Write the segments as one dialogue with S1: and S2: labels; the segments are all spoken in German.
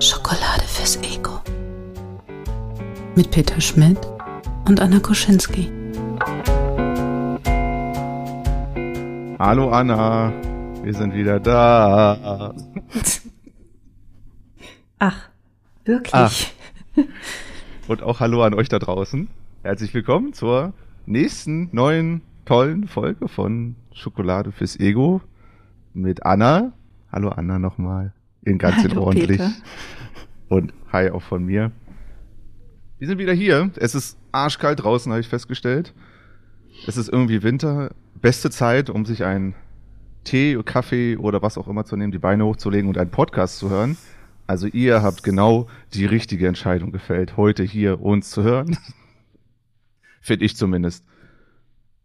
S1: Schokolade fürs Ego. Mit Peter Schmidt und Anna Koschinski.
S2: Hallo Anna, wir sind wieder da.
S1: Ach, wirklich?
S2: Ach. Und auch hallo an euch da draußen. Herzlich willkommen zur nächsten neuen tollen Folge von Schokolade fürs Ego mit Anna. Hallo Anna nochmal. In ganz in
S1: Hallo,
S2: ordentlich.
S1: Peter.
S2: Und hi auch von mir. Wir sind wieder hier. Es ist arschkalt draußen, habe ich festgestellt. Es ist irgendwie Winter. Beste Zeit, um sich einen Tee, Kaffee oder was auch immer zu nehmen, die Beine hochzulegen und einen Podcast zu hören. Also ihr habt genau die richtige Entscheidung gefällt, heute hier uns zu hören. Finde ich zumindest.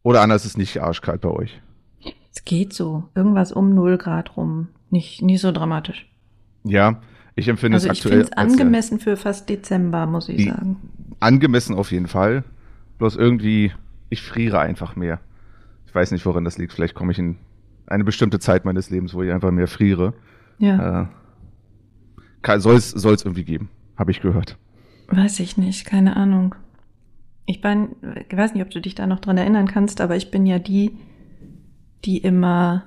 S2: Oder anders ist es nicht arschkalt bei euch.
S1: Es geht so. Irgendwas um 0 Grad rum. Nicht, nicht so dramatisch.
S2: Ja, ich empfinde
S1: Also
S2: es
S1: ich
S2: aktuell
S1: finde es
S2: als,
S1: angemessen für fast Dezember, muss ich
S2: Die-
S1: sagen.
S2: angemessen auf jeden Fall. Bloß irgendwie, ich friere einfach mehr. Ich weiß nicht, woran das liegt. Vielleicht komme ich in eine bestimmte Zeit meines Lebens, wo ich einfach mehr friere.
S1: Ja,
S2: Äh, soll es irgendwie geben, habe ich gehört.
S1: weiß ich nicht, keine Ahnung. Ich bin, ich weiß nicht, ob du dich da noch dran erinnern kannst, aber ich bin ja die, die immer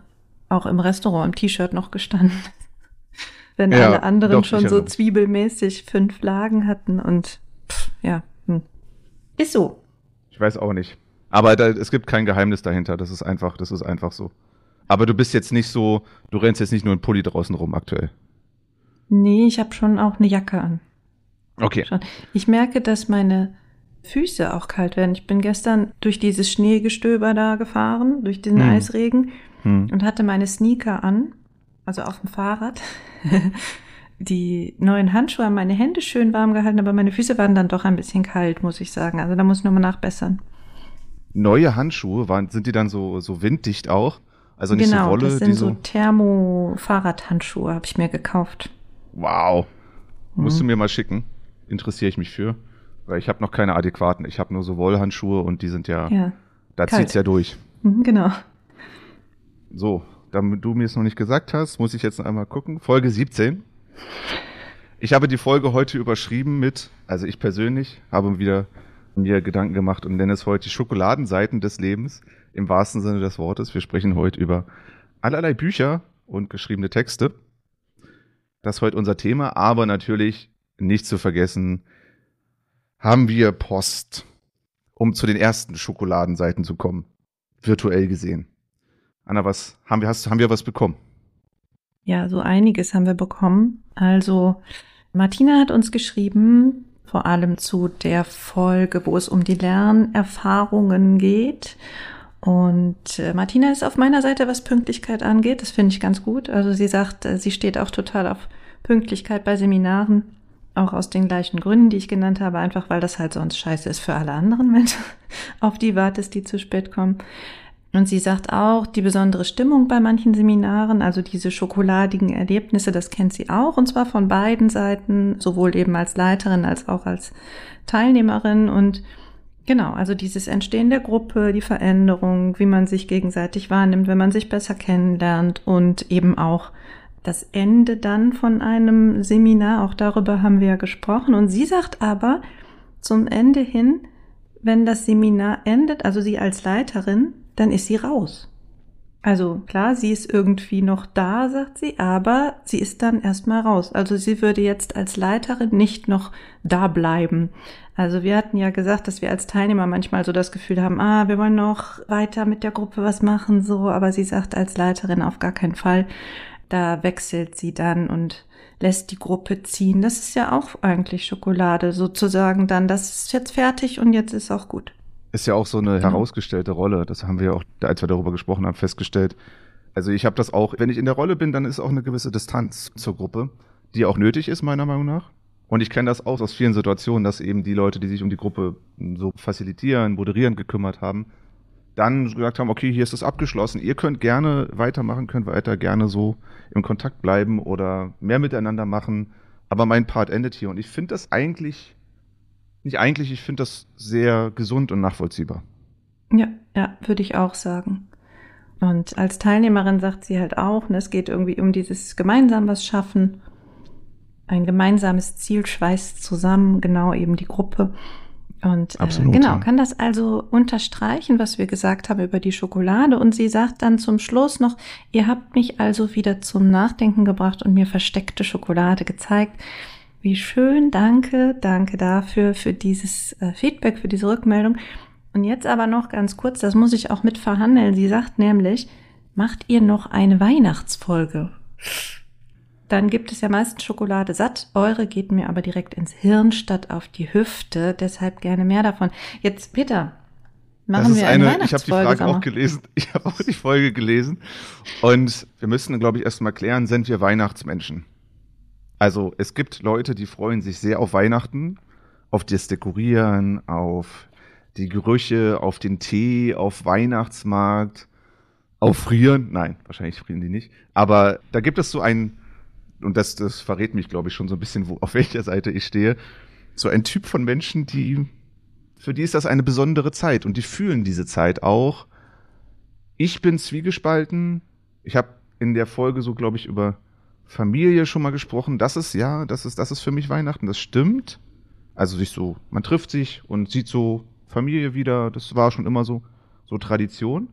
S1: auch im Restaurant im T-Shirt noch gestanden. Wenn
S2: Ja,
S1: alle anderen
S2: doch,
S1: schon so zwiebelmäßig fünf Lagen hatten und pff, ja, hm. ist so.
S2: Ich weiß auch nicht. Aber da, es gibt kein Geheimnis dahinter. Das ist einfach, das ist einfach so. Aber du bist jetzt nicht so, du rennst jetzt nicht nur in Pulli draußen rum aktuell.
S1: Nee, ich habe schon auch eine Jacke an.
S2: Okay.
S1: Schon. Ich merke, dass meine Füße auch kalt werden. Ich bin gestern durch dieses Schneegestöber da gefahren, durch diesen
S2: Hm.
S1: Eisregen
S2: Hm.
S1: und hatte meine Sneaker an, also auf dem Fahrrad. Die neuen Handschuhe haben meine Hände schön warm gehalten, aber meine Füße waren dann doch ein bisschen kalt, muss ich sagen. Also da muss ich nochmal nachbessern.
S2: Neue Handschuhe, waren, sind die dann so, so winddicht auch? Also nicht
S1: genau,
S2: so Wolle,
S1: das
S2: die
S1: sind so
S2: so.
S1: Thermo-Fahrradhandschuhe, habe ich mir gekauft.
S2: Wow. Musst du
S1: Mhm.
S2: mir mal schicken. Interessiere ich mich für. Weil ich habe noch keine adäquaten. Ich habe nur so Wollhandschuhe und die sind ja,
S1: Ja,
S2: da
S1: kalt.
S2: zieht's ja durch.
S1: Mhm, genau.
S2: So, damit du mir es noch nicht gesagt hast, muss ich jetzt noch einmal gucken. Folge 17. Ich habe die Folge heute überschrieben mit, also ich persönlich habe wieder mir Gedanken gemacht und nenne es heute die Schokoladenseiten des Lebens im wahrsten Sinne des Wortes. Wir sprechen heute über allerlei Bücher und geschriebene Texte. Das ist heute unser Thema, aber natürlich nicht zu vergessen, haben wir Post, um zu den ersten Schokoladenseiten zu kommen. Virtuell gesehen. Anna, was haben wir, hast, haben wir was bekommen?
S1: Ja, so einiges haben wir bekommen. Also Martina hat uns geschrieben, vor allem zu der Folge, wo es um die Lernerfahrungen geht. Und äh, Martina ist auf meiner Seite, was Pünktlichkeit angeht. Das finde ich ganz gut. Also sie sagt, äh, sie steht auch total auf Pünktlichkeit bei Seminaren. Auch aus den gleichen Gründen, die ich genannt habe, einfach weil das halt sonst scheiße ist für alle anderen, wenn du auf die wartest, die zu spät kommen. Und sie sagt auch, die besondere Stimmung bei manchen Seminaren, also diese schokoladigen Erlebnisse, das kennt sie auch, und zwar von beiden Seiten, sowohl eben als Leiterin als auch als Teilnehmerin. Und genau, also dieses Entstehen der Gruppe, die Veränderung, wie man sich gegenseitig wahrnimmt, wenn man sich besser kennenlernt und eben auch das Ende dann von einem Seminar, auch darüber haben wir ja gesprochen. Und sie sagt aber zum Ende hin, wenn das Seminar endet, also sie als Leiterin, dann ist sie raus. Also klar, sie ist irgendwie noch da, sagt sie, aber sie ist dann erstmal raus. Also sie würde jetzt als Leiterin nicht noch da bleiben. Also wir hatten ja gesagt, dass wir als Teilnehmer manchmal so das Gefühl haben, ah, wir wollen noch weiter mit der Gruppe was machen, so, aber sie sagt als Leiterin auf gar keinen Fall. Da wechselt sie dann und lässt die Gruppe ziehen. Das ist ja auch eigentlich Schokolade, sozusagen dann, das ist jetzt fertig und jetzt ist auch gut.
S2: Ist ja auch so eine
S1: Genau.
S2: herausgestellte Rolle. Das haben wir auch, als wir darüber gesprochen haben, festgestellt. Also ich habe das auch, wenn ich in der Rolle bin, dann ist auch eine gewisse Distanz zur Gruppe, die auch nötig ist, meiner Meinung nach. Und ich kenne das auch aus vielen Situationen, dass eben die Leute, die sich um die Gruppe so facilitieren, moderieren gekümmert haben, dann gesagt haben, okay, hier ist es abgeschlossen, ihr könnt gerne weitermachen, könnt weiter gerne so im Kontakt bleiben oder mehr miteinander machen Aber mein Part endet hier und ich finde das eigentlich, nicht eigentlich, ich finde das sehr gesund und nachvollziehbar.
S1: Ja, ja, würde ich auch sagen. Und als Teilnehmerin sagt sie halt auch, ne, es geht irgendwie um dieses gemeinsam was schaffen. Ein gemeinsames Ziel schweißt zusammen, genau eben die Gruppe. Und äh, genau,
S2: ja.
S1: kann das also unterstreichen, was wir gesagt haben über die Schokolade. Und sie sagt dann zum Schluss noch, ihr habt mich also wieder zum Nachdenken gebracht und mir versteckte Schokolade gezeigt. Wie schön, danke, danke dafür, für dieses äh, Feedback, für diese Rückmeldung. Und jetzt aber noch ganz kurz, das muss ich auch mit verhandeln. Sie sagt nämlich, macht ihr noch eine Weihnachtsfolge? Dann gibt es ja meistens Schokolade satt. Eure geht mir aber direkt ins Hirn statt auf die Hüfte. Deshalb gerne mehr davon. Jetzt, Peter, machen wir eine,
S2: eine, ich habe die. Frage auch gelesen. Ich habe auch die Folge gelesen. Und wir müssen, glaube ich, erstmal klären, sind wir Weihnachtsmenschen? Also es gibt Leute, die freuen sich sehr auf Weihnachten, auf das Dekorieren, auf die Gerüche, auf den Tee, auf Weihnachtsmarkt, auf Frieren. Nein, wahrscheinlich frieren die nicht. Aber da gibt es so ein, und das, das verrät mich, glaube ich, schon so ein bisschen, wo, auf welcher Seite ich stehe, so ein Typ von Menschen, die, für die ist das eine besondere Zeit und die fühlen diese Zeit auch. Ich bin zwiegespalten. Ich habe in der Folge so, glaube ich, über Familie schon mal gesprochen. Das ist ja, das ist, das ist für mich Weihnachten. Das stimmt. Also sich so, man trifft sich und sieht so Familie wieder. Das war schon immer so, so Tradition.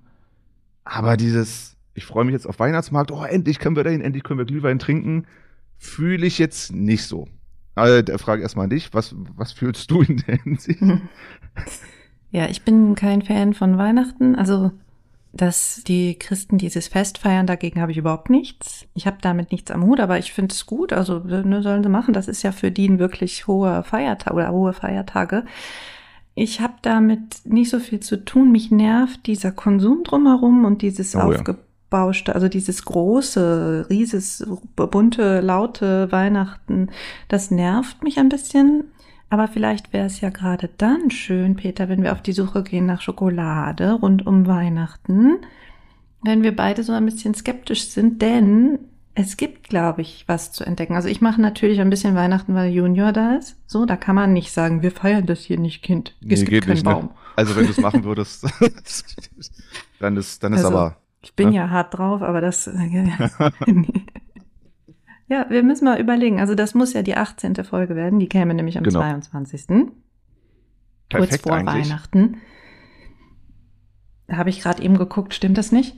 S2: Aber dieses, ich freue mich jetzt auf Weihnachtsmarkt. Oh, endlich können wir dahin, endlich können wir Glühwein trinken. Fühle ich jetzt nicht so. Also, der Frage erstmal dich. Was, was fühlst du in der Hinsicht?
S1: Ja, ich bin kein Fan von Weihnachten. Also, dass die Christen dieses Fest feiern, dagegen habe ich überhaupt nichts. Ich habe damit nichts am Hut, aber ich finde es gut. Also, ne, sollen sie machen. Das ist ja für die ein wirklich hoher Feiertag oder hohe Feiertage. Ich habe damit nicht so viel zu tun. Mich nervt dieser Konsum drumherum und dieses
S2: Oh ja.
S1: aufgebauschte, also dieses große, rieses, bunte, laute Weihnachten. Das nervt mich ein bisschen. Aber vielleicht wäre es ja gerade dann schön, Peter, wenn wir auf die Suche gehen nach Schokolade rund um Weihnachten, wenn wir beide so ein bisschen skeptisch sind, denn es gibt, glaube ich, was zu entdecken. Also ich mache natürlich ein bisschen Weihnachten, weil Junior da ist. So, da kann man nicht sagen, wir feiern das hier nicht, Kind. Es gibt keinen Baum.
S2: Ne? Also wenn du es machen würdest, dann ist, dann ist
S1: Also,
S2: aber.
S1: Ich bin
S2: Ja.
S1: ja hart drauf, aber das. ja, wir müssen mal überlegen. Also, das muss ja die 18. Folge werden. Die käme nämlich am
S2: Genau.
S1: 22. kurz
S2: Perfekt
S1: vor
S2: eigentlich.
S1: Weihnachten. Da habe ich gerade eben geguckt, stimmt das nicht?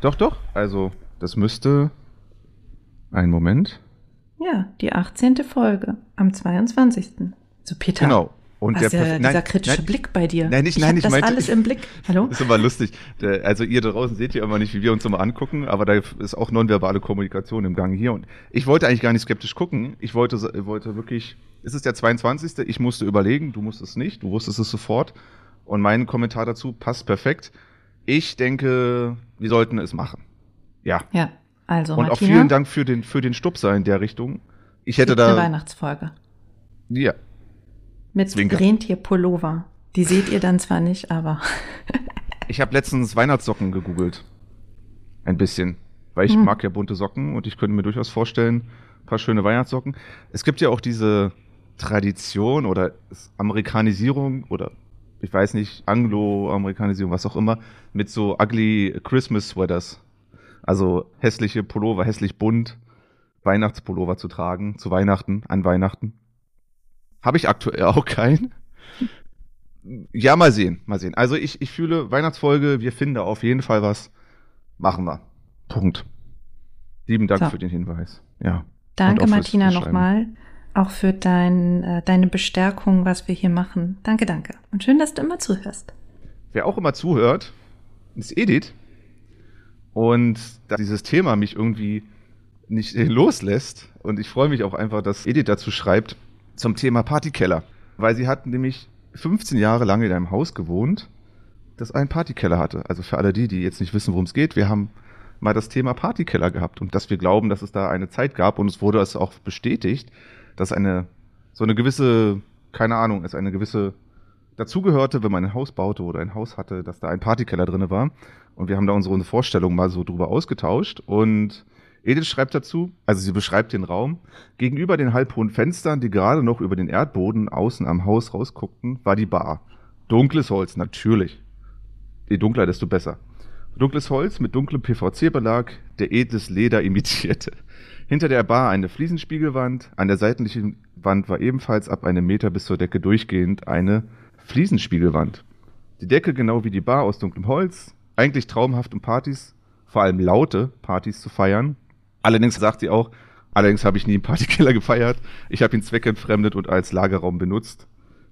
S2: Doch, doch. Also, das müsste. Einen Moment.
S1: Ja, die 18. Folge am 22. So, Peter.
S2: Genau. Und
S1: was
S2: der
S1: ja
S2: Perf-
S1: dieser kritische
S2: nein,
S1: Blick bei dir?
S2: Nein, nicht-
S1: ich
S2: nein, ich
S1: das
S2: meinte-
S1: alles im Blick. Hallo?
S2: Das ist immer lustig. Der- Also ihr da draußen seht ja immer nicht, wie wir uns immer angucken, aber da ist auch nonverbale Kommunikation im Gang hier. Und ich wollte eigentlich gar nicht skeptisch gucken. Ich wollte, wollte wirklich, es ist der 22. Ich musste überlegen, du musstest nicht, du wusstest es sofort. Und mein Kommentar dazu passt perfekt. Ich denke, wir sollten es machen. Ja.
S1: Ja, also
S2: Und auch
S1: Martina,
S2: vielen Dank für den, für den Stupser in der Richtung. Ich hätte
S1: gibt eine
S2: da,
S1: Weihnachtsfolge
S2: ja,
S1: mit. Rentierpullover. Die seht ihr dann zwar nicht, aber
S2: Ich habe letztens Weihnachtssocken gegoogelt. Ein bisschen. Weil ich
S1: Hm.
S2: mag ja bunte Socken und ich könnte mir durchaus vorstellen, ein paar schöne Weihnachtssocken. Es gibt ja auch diese Tradition oder Amerikanisierung oder ich weiß nicht, Anglo-Amerikanisierung, was auch immer, mit so ugly Christmas Sweaters. Also hässliche Pullover, hässlich bunt, Weihnachtspullover zu tragen, zu Weihnachten, an Weihnachten. Habe ich aktuell auch keinen. Ja, mal sehen, mal sehen. Also ich, ich fühle Weihnachtsfolge, wir finden da auf jeden Fall was. Machen wir. Punkt. Lieben Dank
S1: So.
S2: für den Hinweis. Ja.
S1: danke Martina nochmal. Auch für dein, äh, deine Bestärkung, was wir hier machen. Danke, danke. Und schön, dass du immer zuhörst.
S2: Wer auch immer zuhört, ist Edith. Und da dieses Thema mich irgendwie nicht loslässt. Und ich freue mich auch einfach, dass Edith dazu schreibt zum Thema Partykeller. Weil sie hat nämlich 15 Jahre lang in einem Haus gewohnt, das einen Partykeller hatte. Also für alle die, die jetzt nicht wissen, worum es geht, wir haben mal das Thema Partykeller gehabt und dass wir glauben, dass es da eine Zeit gab und es wurde es auch bestätigt, dass eine so eine gewisse, keine Ahnung, es eine gewisse dazugehörte, wenn man ein Haus baute oder ein Haus hatte, dass da ein Partykeller drinne war. Und wir haben da unsere Vorstellung mal so drüber ausgetauscht. Und Edith schreibt dazu, also sie beschreibt den Raum. Gegenüber den halbhohen Fenstern, die gerade noch über den Erdboden außen am Haus rausguckten, war die Bar. Dunkles Holz, natürlich. Je dunkler, desto besser. Dunkles Holz mit dunklem PVC-Belag, der edles Leder imitierte. Hinter der Bar eine Fliesenspiegelwand, an der seitlichen Wand war ebenfalls ab einem Meter bis zur Decke durchgehend eine Fliesenspiegelwand. Die Decke genau wie die Bar aus dunklem Holz, eigentlich traumhaft um Partys, vor allem laute Partys zu feiern. Allerdings sagt sie auch, allerdings habe ich nie einen Partykeller gefeiert. Ich habe ihn zweckentfremdet und als Lagerraum benutzt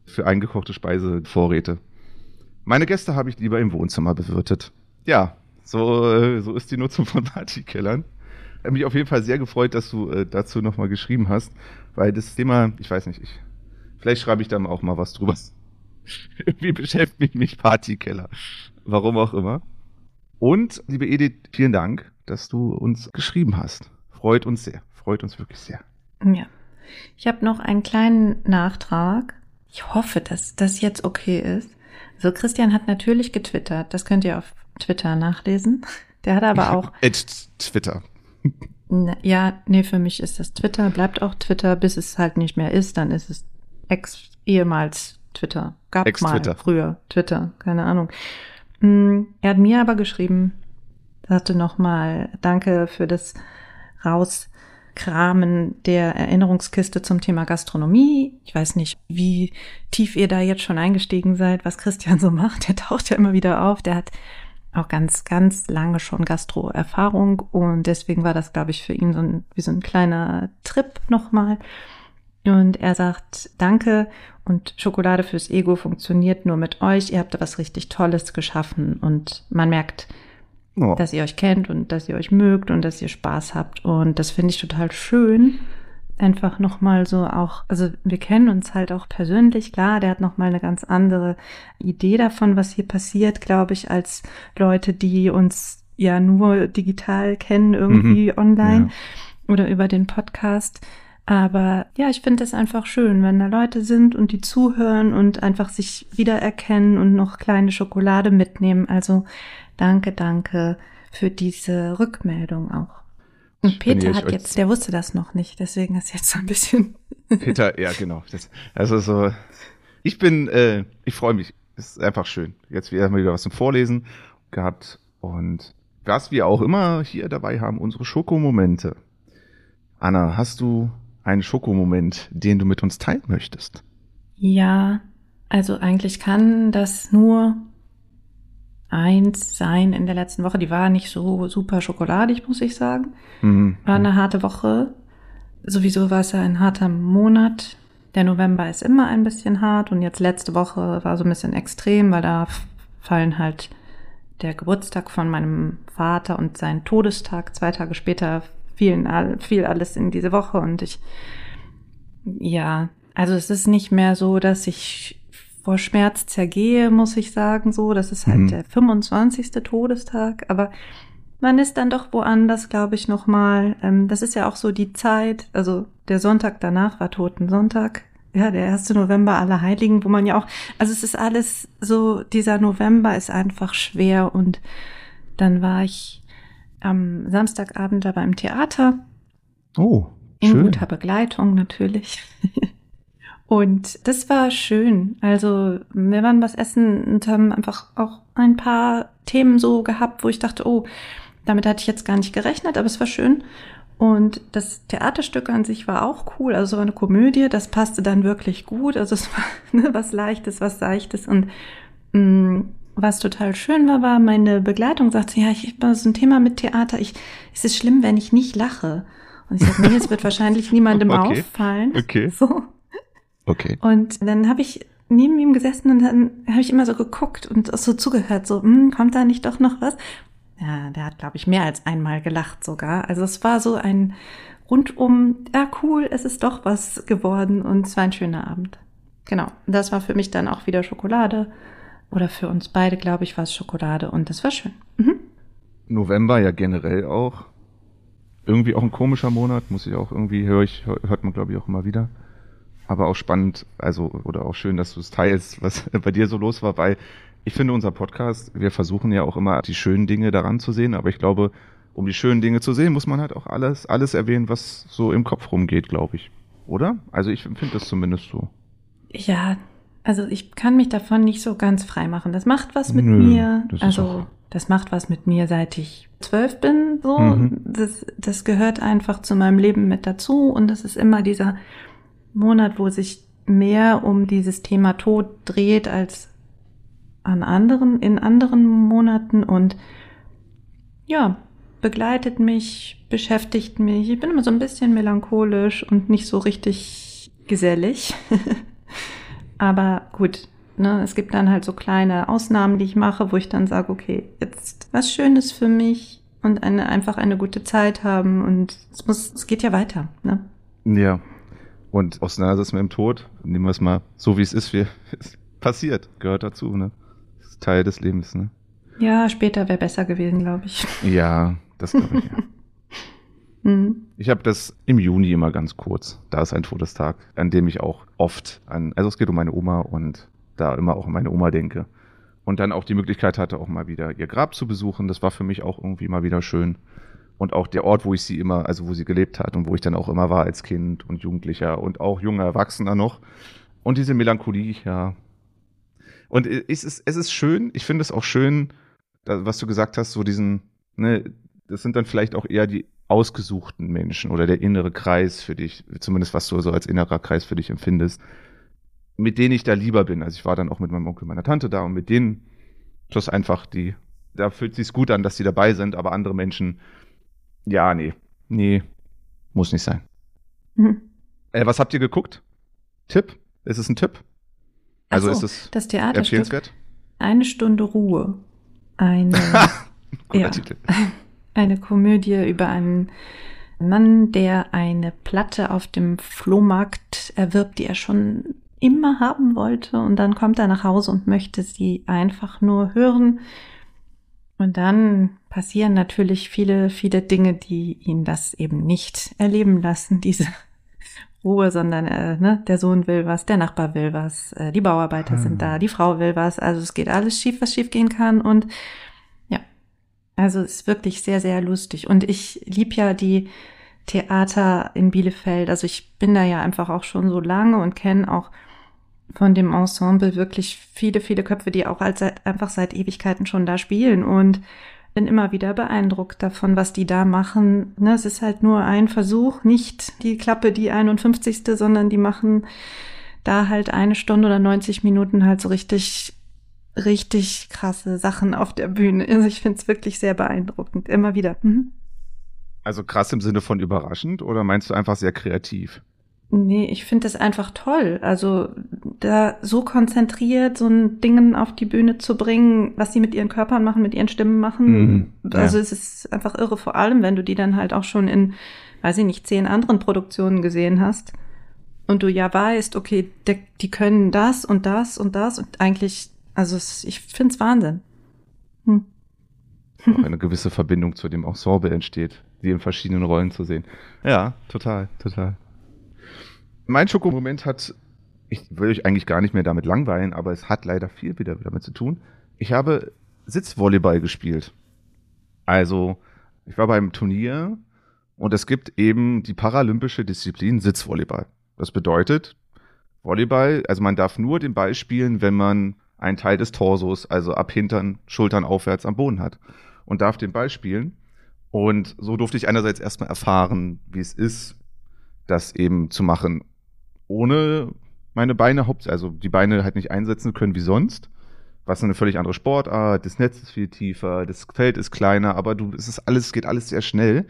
S2: für eingekochte Speisevorräte. Meine Gäste habe ich lieber im Wohnzimmer bewirtet. Ja, so, äh, so ist die Nutzung von Partykellern. Hat mich auf jeden Fall sehr gefreut, dass du äh, dazu nochmal geschrieben hast, weil das Thema, ich weiß nicht, ich, vielleicht schreibe ich da auch mal was drüber. Irgendwie beschäftigt mich Partykeller. Warum auch immer. Und, liebe Edith, vielen Dank, dass du uns geschrieben hast. Freut uns sehr. Freut uns wirklich sehr.
S1: Ja. Ich habe noch einen kleinen Nachtrag. Ich hoffe, dass das jetzt okay ist. Also Christian hat natürlich getwittert. Das könnt ihr auf Twitter nachlesen. Der hat aber auch.
S2: Twitter.
S1: Ja, nee, für mich ist das Twitter, bleibt auch Twitter, bis es halt nicht mehr ist, dann ist es ex ehemals Twitter. Gab mal früher Twitter, keine Ahnung. Mm, Er hat mir aber geschrieben, sagte nochmal, danke für das Rauskramen der Erinnerungskiste zum Thema Gastronomie. Ich weiß nicht, wie tief ihr da jetzt schon eingestiegen seid, was Christian so macht. Der taucht ja immer wieder auf. Der hat auch ganz, ganz lange schon Gastro-Erfahrung und deswegen war das, glaube ich, für ihn so ein, wie so ein kleiner Trip nochmal. Und er sagt, danke und Schokolade fürs Ego funktioniert nur mit euch. Ihr habt da was richtig Tolles geschaffen und man merkt,
S2: Oh.
S1: dass ihr euch kennt und dass ihr euch mögt und dass ihr Spaß habt. Und das finde ich total schön. Einfach nochmal so auch, also wir kennen uns halt auch persönlich, klar, der hat nochmal eine ganz andere Idee davon, was hier passiert, glaube ich, als Leute, die uns ja nur digital kennen, irgendwie online oder über den Podcast. Aber ja, ich finde es einfach schön, wenn da Leute sind und die zuhören und einfach sich wiedererkennen und noch kleine Schokolade mitnehmen. Also danke, danke für diese Rückmeldung auch. Und Peter hat jetzt, der wusste das noch nicht, deswegen ist jetzt so ein bisschen.
S2: Peter, ja, genau. Das, also so, ich bin, äh, ich freue mich. Es ist einfach schön. Jetzt wieder mal wieder was zum Vorlesen gehabt. Und was wir auch immer hier dabei haben, unsere Schokomomente. Anna, hast du einen Schokomoment, den du mit uns teilen möchtest?
S1: Ja, also eigentlich kann das nur eins sein in der letzten Woche. Die war nicht so super schokoladig, muss ich sagen.
S2: Mhm.
S1: War eine harte Woche. Sowieso war es ja ein harter Monat. Der November ist immer ein bisschen hart und jetzt letzte Woche war so ein bisschen extrem, weil da fallen halt der Geburtstag von meinem Vater und sein Todestag. Zwei Tage später fielen all, fiel alles in diese Woche und ich, ja, also es ist nicht mehr so, dass ich vor Schmerz zergehe, muss ich sagen, so. Das ist halt
S2: Mhm.
S1: der 25. Todestag, aber man ist dann doch woanders, glaube ich, nochmal. Ähm, das ist ja auch so die Zeit, also der Sonntag danach war Totensonntag. Ja, der 1. November aller Heiligen, wo man ja auch, also es ist alles so, dieser November ist einfach schwer und dann war ich am Samstagabend da beim Theater
S2: Oh,
S1: in
S2: schön.
S1: guter Begleitung natürlich. und das war schön. Also wir waren was essen und haben einfach auch ein paar Themen so gehabt, wo ich dachte, oh, damit hatte ich jetzt gar nicht gerechnet, aber es war schön. Und das Theaterstück an sich war auch cool. Also es war eine Komödie, das passte dann wirklich gut. Also es war ne, was Leichtes, was Seichtes und mh, was total schön war, war meine Begleitung sagte, ja, ich habe so ein Thema mit Theater. Ich, es ist schlimm, wenn ich nicht lache. Und ich sagte, nee, es wird wahrscheinlich niemandem
S2: Okay.
S1: auffallen.
S2: Okay.
S1: So.
S2: Okay.
S1: Und dann habe ich neben ihm gesessen und dann habe ich immer so geguckt und so zugehört, so, hm, kommt da nicht doch noch was? Ja, der hat, glaube ich, mehr als einmal gelacht sogar. Also es war so ein rundum, ja cool, es ist doch was geworden und es war ein schöner Abend. Genau, das war für mich dann auch wieder Schokolade. Oder für uns beide, glaube ich, war es Schokolade und das war schön. Mhm.
S2: November ja generell auch. Irgendwie auch ein komischer Monat, muss ich auch irgendwie, höre ich, hört man glaube ich auch immer wieder. Aber auch spannend, also, oder auch schön, dass du es teilst, was bei dir so los war, weil ich finde, unser Podcast, wir versuchen ja auch immer die schönen Dinge daran zu sehen, aber ich glaube, um die schönen Dinge zu sehen, muss man halt auch alles, alles erwähnen, was so im Kopf rumgeht, glaube ich. Oder? Also ich finde das zumindest so.
S1: Ja, also ich kann mich davon nicht so ganz frei machen. Das macht was mit
S2: Nö,
S1: mir.
S2: das
S1: also
S2: auch-
S1: das macht was mit mir, seit ich zwölf bin. So,
S2: Mhm.
S1: das, das gehört einfach zu meinem Leben mit dazu. Und das ist immer dieser Monat, wo sich mehr um dieses Thema Tod dreht als an anderen, in anderen Monaten. Und ja, begleitet mich, beschäftigt mich. Ich bin immer so ein bisschen melancholisch und nicht so richtig gesellig. Aber gut, ne, es gibt dann halt so kleine Ausnahmen, die ich mache, wo ich dann sage, okay, jetzt was Schönes für mich und eine, einfach eine gute Zeit haben und es muss, es geht ja weiter, ne?
S2: Ja. Und Auseinandersetzen mit dem Tod, nehmen wir es mal so, wie es ist, wie es passiert, gehört dazu, ne? Das ist Teil des Lebens, ne?
S1: Ja, später wäre besser gewesen, glaube ich.
S2: Ja, das glaube ich, ja.
S1: Mhm.
S2: Ich habe das im Juni immer ganz kurz. Da ist ein Todestag, an dem ich auch oft an, also es geht um meine Oma und da immer auch an meine Oma denke. Und dann auch die Möglichkeit hatte, auch mal wieder ihr Grab zu besuchen. Das war für mich auch irgendwie mal wieder schön. Und auch der Ort, wo ich sie immer, also wo sie gelebt hat und wo ich dann auch immer war als Kind und Jugendlicher und auch junger Erwachsener noch. Und diese Melancholie, ja. Und es ist, es ist schön, ich finde es auch schön, was du gesagt hast, so diesen, ne, das sind dann vielleicht auch eher die ausgesuchten Menschen oder der innere Kreis für dich, zumindest was du so als innerer Kreis für dich empfindest, mit denen ich da lieber bin. Also ich war dann auch mit meinem Onkel, meiner Tante da und mit denen, das ist einfach die, da fühlt sich's gut an, dass die dabei sind, aber andere Menschen, ja, nee, nee, muss nicht sein.
S1: Mhm.
S2: Äh, was habt ihr geguckt? Tipp? Ist es ein Tipp? Also
S1: Ach
S2: ist
S1: so,
S2: es
S1: das Theaterstück? Eine Stunde Ruhe. Eine,
S2: Guter
S1: Ja.
S2: Titel.
S1: eine Komödie über einen Mann, der eine Platte auf dem Flohmarkt erwirbt, die er schon immer haben wollte. Und dann kommt er nach Hause und möchte sie einfach nur hören. Und dann passieren natürlich viele, viele Dinge, die ihn das eben nicht erleben lassen, diese Ruhe, sondern äh, ne, der Sohn will was, der Nachbar will was, äh, die Bauarbeiter
S2: Hm.
S1: sind da, die Frau will was. Also es geht alles schief, was schief gehen kann. Und also ist wirklich sehr, sehr lustig. Und ich lieb ja die Theater in Bielefeld. Also ich bin da ja einfach auch schon so lange und kenne auch von dem Ensemble wirklich viele, viele Köpfe, die auch als, einfach seit Ewigkeiten schon da spielen und bin immer wieder beeindruckt davon, was die da machen. Ne, es ist halt nur ein Versuch, nicht die Klappe, die 51. sondern die machen da halt eine Stunde oder 90 Minuten halt so richtig, richtig krasse Sachen auf der Bühne. Also ich finde es wirklich sehr beeindruckend. Immer wieder. Mhm.
S2: Also krass im Sinne von überraschend oder meinst du einfach sehr kreativ?
S1: Nee, ich finde das einfach toll. Also da so konzentriert so ein Dingen auf die Bühne zu bringen, was sie mit ihren Körpern machen, mit ihren Stimmen machen.
S2: Mhm, ja.
S1: Also es ist einfach irre, vor allem wenn du die dann halt auch schon in, weiß ich nicht, zehn anderen Produktionen gesehen hast. Und du ja weißt, okay, die können das und das und das und eigentlich, also es, ich finde es Wahnsinn. Hm.
S2: Auch eine gewisse Verbindung zu dem Ensemble entsteht, die in verschiedenen Rollen zu sehen. Ja, total, total. Mein Schokomoment hat, ich will euch eigentlich gar nicht mehr damit langweilen, aber es hat leider viel wieder damit zu tun. Ich habe Sitzvolleyball gespielt. Also, ich war beim Turnier und es gibt eben die paralympische Disziplin Sitzvolleyball. Das bedeutet, Volleyball, also man darf nur den Ball spielen, wenn man einen Teil des Torsos, also ab Hintern, Schultern aufwärts am Boden hat und darf den Ball spielen. Und so durfte ich einerseits erstmal erfahren, wie es ist, das eben zu machen, ohne meine Beine, also die Beine halt nicht einsetzen können wie sonst. Was eine völlig andere Sportart, das Netz ist viel tiefer, das Feld ist kleiner, aber du, es ist alles, geht alles sehr schnell.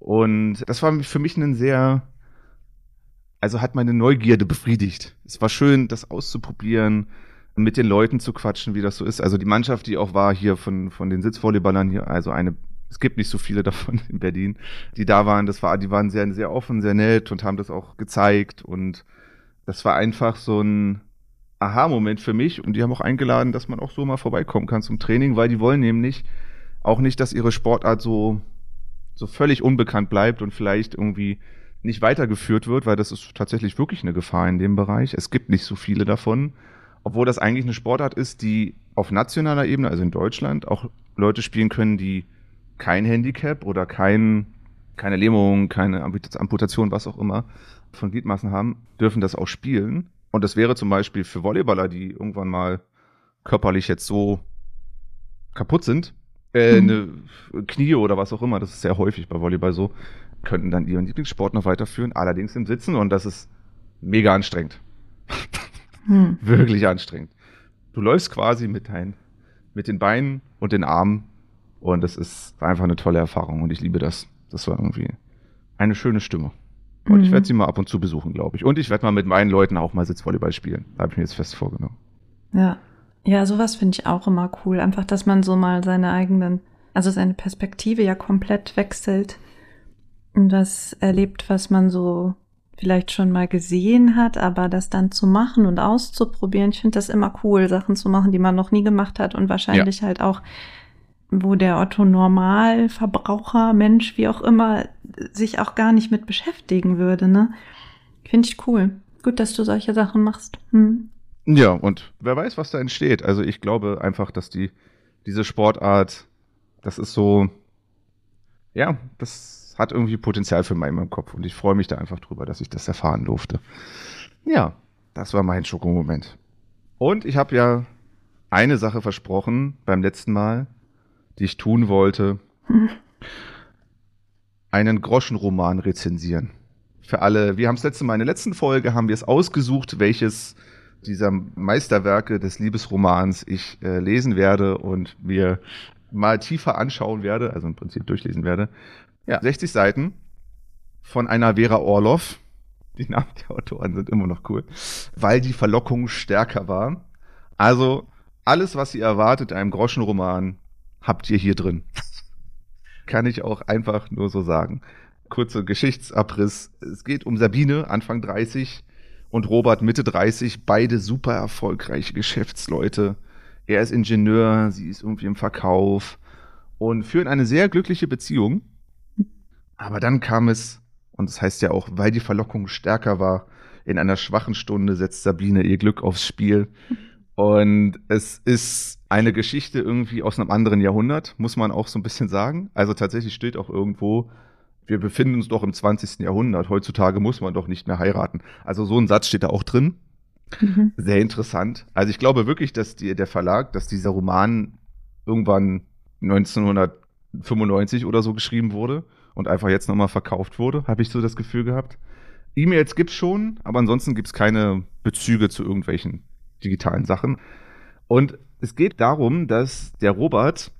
S2: Und das war für mich ein sehr, also hat meine Neugierde befriedigt. Es war schön, das auszuprobieren, mit den Leuten zu quatschen, wie das so ist. Also die Mannschaft, die auch war hier von, von den Sitzvolleyballern hier, also eine, es gibt nicht so viele davon in Berlin, die da waren, das war, die waren sehr, sehr offen, sehr nett und haben das auch gezeigt und das war einfach so ein Aha-Moment für mich und die haben auch eingeladen, dass man auch so mal vorbeikommen kann zum Training, weil die wollen nämlich auch nicht, dass ihre Sportart so, so völlig unbekannt bleibt und vielleicht irgendwie nicht weitergeführt wird, weil das ist tatsächlich wirklich eine Gefahr in dem Bereich. Es gibt nicht so viele davon, obwohl das eigentlich eine Sportart ist, die auf nationaler Ebene, also in Deutschland, auch Leute spielen können, die kein Handicap oder kein, keine Lähmung, keine Amputation, was auch immer, von Gliedmaßen haben, dürfen das auch spielen. Und das wäre zum Beispiel für Volleyballer, die irgendwann mal körperlich jetzt so kaputt sind, äh, mhm. eine Knie oder was auch immer, das ist sehr häufig bei Volleyball so, könnten dann ihren Lieblingssport noch weiterführen, allerdings im Sitzen und das ist mega anstrengend. Hm. Wirklich anstrengend. Du läufst quasi mit deinen, mit den Beinen und den Armen und das ist einfach eine tolle Erfahrung und ich liebe das. Das war irgendwie eine schöne Stimme. Und mhm. ich werde sie mal ab und zu besuchen, glaube ich. Und ich werde mal mit meinen Leuten auch mal Sitzvolleyball spielen. Da habe ich mir jetzt fest vorgenommen.
S1: Ja. Ja, sowas finde ich auch immer cool. Einfach, dass man so mal seine eigenen, also seine Perspektive ja komplett wechselt und das erlebt, was man so vielleicht schon mal gesehen hat, aber das dann zu machen und auszuprobieren, ich finde das immer cool, Sachen zu machen, die man noch nie gemacht hat und wahrscheinlich ja. halt auch, wo der Otto Normalverbraucher, Mensch, wie auch immer, sich auch gar nicht mit beschäftigen würde, ne? Finde ich cool. Gut, dass du solche Sachen machst. Hm.
S2: Ja, und wer weiß, was da entsteht. Also ich glaube einfach, dass die, diese Sportart, das ist so, ja, das hat irgendwie Potenzial für meinen Kopf und ich freue mich da einfach drüber, dass ich das erfahren durfte. Ja, das war mein Schokomoment. Und ich habe ja eine Sache versprochen beim letzten Mal, die ich tun wollte. Einen Groschenroman rezensieren. Für alle, wir haben es letzte Mal in der letzten Folge, haben wir es ausgesucht, welches dieser Meisterwerke des Liebesromans ich äh, lesen werde und mir mal tiefer anschauen werde, also im Prinzip durchlesen werde. Ja, 60 Seiten von einer Vera Orloff. Die Namen der Autoren sind immer noch cool, weil die Verlockung stärker war. Also alles, was ihr erwartet, einem Groschenroman, habt ihr hier drin. Kann ich auch einfach nur so sagen. Kurzer Geschichtsabriss. Es geht um Sabine, Anfang 30, und Robert Mitte 30, beide super erfolgreiche Geschäftsleute. Er ist Ingenieur, sie ist irgendwie im Verkauf und führen eine sehr glückliche Beziehung. Aber dann kam es, und das heißt ja auch, weil die Verlockung stärker war, in einer schwachen Stunde setzt Sabine ihr Glück aufs Spiel. Und es ist eine Geschichte irgendwie aus einem anderen Jahrhundert, muss man auch so ein bisschen sagen. Also tatsächlich steht auch irgendwo, wir befinden uns doch im 20. Jahrhundert. Heutzutage muss man doch nicht mehr heiraten. Also so ein Satz steht da auch drin. Mhm. Sehr interessant. Also ich glaube wirklich, dass die, der Verlag, dass dieser Roman irgendwann 1995 oder so geschrieben wurde und einfach jetzt nochmal verkauft wurde, habe ich so das Gefühl gehabt. E-Mails gibt's schon, aber ansonsten gibt's keine Bezüge zu irgendwelchen digitalen Sachen. Und es geht darum, dass der Robert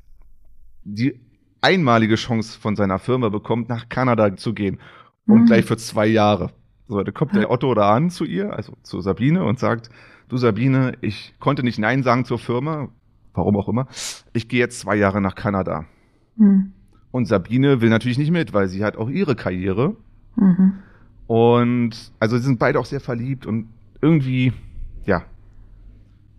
S2: die einmalige Chance von seiner Firma bekommt, nach Kanada zu gehen. Und mhm. gleich für zwei Jahre. So, da kommt der Otto da an zu ihr, also zu Sabine, und sagt, du Sabine, ich konnte nicht Nein sagen zur Firma, warum auch immer. Ich gehe jetzt zwei Jahre nach Kanada. Mhm. Und Sabine will natürlich nicht mit, weil sie hat auch ihre Karriere. Mhm. Und also sie sind beide auch sehr verliebt und irgendwie, ja,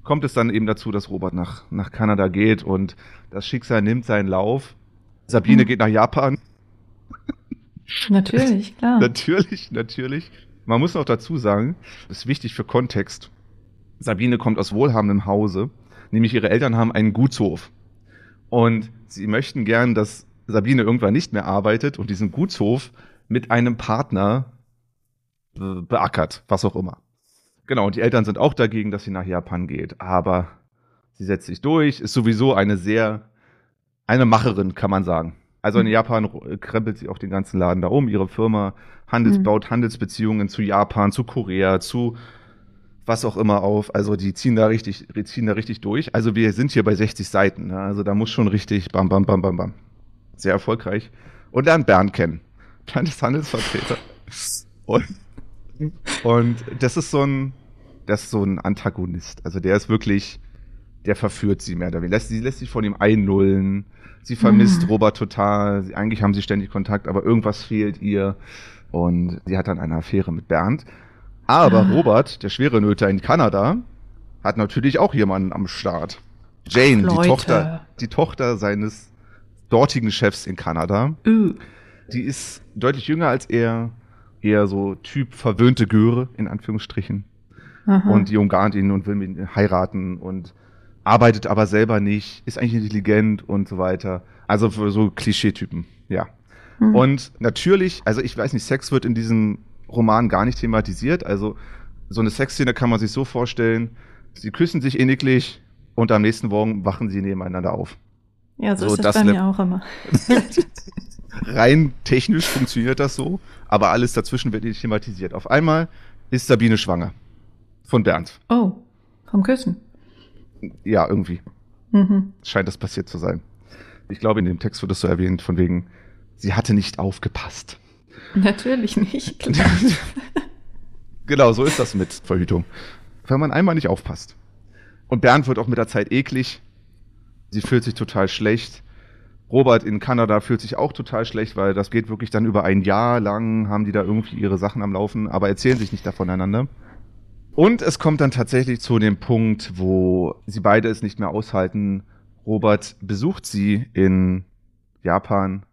S2: kommt es dann eben dazu, dass Robert nach, nach Kanada geht und das Schicksal nimmt seinen Lauf. Sabine hm. geht nach Japan.
S1: Natürlich, klar.
S2: natürlich, natürlich. Man muss noch dazu sagen, das ist wichtig für Kontext. Sabine kommt aus wohlhabendem Hause, nämlich ihre Eltern haben einen Gutshof. Und sie möchten gern, dass Sabine irgendwann nicht mehr arbeitet und diesen Gutshof mit einem Partner beackert, was auch immer. Genau, und die Eltern sind auch dagegen, dass sie nach Japan geht. Aber sie setzt sich durch, ist sowieso eine sehr eine Macherin, kann man sagen. Also in mhm. Japan krempelt sie auch den ganzen Laden da um. Ihre Firma Handels, mhm. baut Handelsbeziehungen zu Japan, zu Korea, zu was auch immer auf. Also die ziehen da richtig, ziehen da richtig durch. Also wir sind hier bei 60 Seiten. Ne? Also da muss schon richtig bam, bam, bam, bam, bam. Sehr erfolgreich. Und lernt Bernd kennen. Bernd ist Handelsvertreter. Und, und das ist so ein, das ist so ein Antagonist. Also der ist wirklich, der verführt sie mehr oder weniger. Sie lässt sich von ihm einlullen. Sie vermisst mhm. Robert total. Eigentlich haben sie ständig Kontakt, aber irgendwas fehlt ihr. Und sie hat dann eine Affäre mit Bernd. Aber ah. Robert, der schwere Nöter in Kanada, hat natürlich auch jemanden am Start. Jane, Ach, die Tochter, die Tochter seines dortigen Chefs in Kanada. Uh. Die ist deutlich jünger als er, eher so Typ verwöhnte Göre, in Anführungsstrichen. Aha. Und die umgarnt ihn und will ihn heiraten und arbeitet aber selber nicht, ist eigentlich intelligent und so weiter. Also für so Klischeetypen, ja.
S1: Mhm.
S2: Und natürlich, also ich weiß nicht, Sex wird in diesem Roman gar nicht thematisiert. Also so eine Sexszene kann man sich so vorstellen, sie küssen sich inniglich und am nächsten Morgen wachen sie nebeneinander auf.
S1: Ja, so,
S2: So,
S1: ist
S2: das
S1: bei
S2: le-
S1: mir auch immer.
S2: Rein technisch funktioniert das so, aber alles dazwischen wird nicht thematisiert. Auf einmal ist Sabine schwanger. Von Bernd.
S1: Oh, vom Küssen.
S2: Ja, irgendwie.
S1: Mhm.
S2: scheint das passiert zu sein. Ich glaube, in dem Text wird es so erwähnt, von wegen, sie hatte nicht aufgepasst.
S1: Natürlich nicht. Klar.
S2: genau, so ist das mit Verhütung. Wenn man einmal nicht aufpasst. Und Bernd wird auch mit der Zeit eklig. Sie fühlt sich total schlecht. Robert in Kanada fühlt sich auch total schlecht, weil das geht wirklich dann über ein Jahr lang, haben die da irgendwie ihre Sachen am Laufen, aber erzählen sich nicht voneinander. Und es kommt dann tatsächlich zu dem Punkt, wo sie beide es nicht mehr aushalten. Robert besucht sie in Japan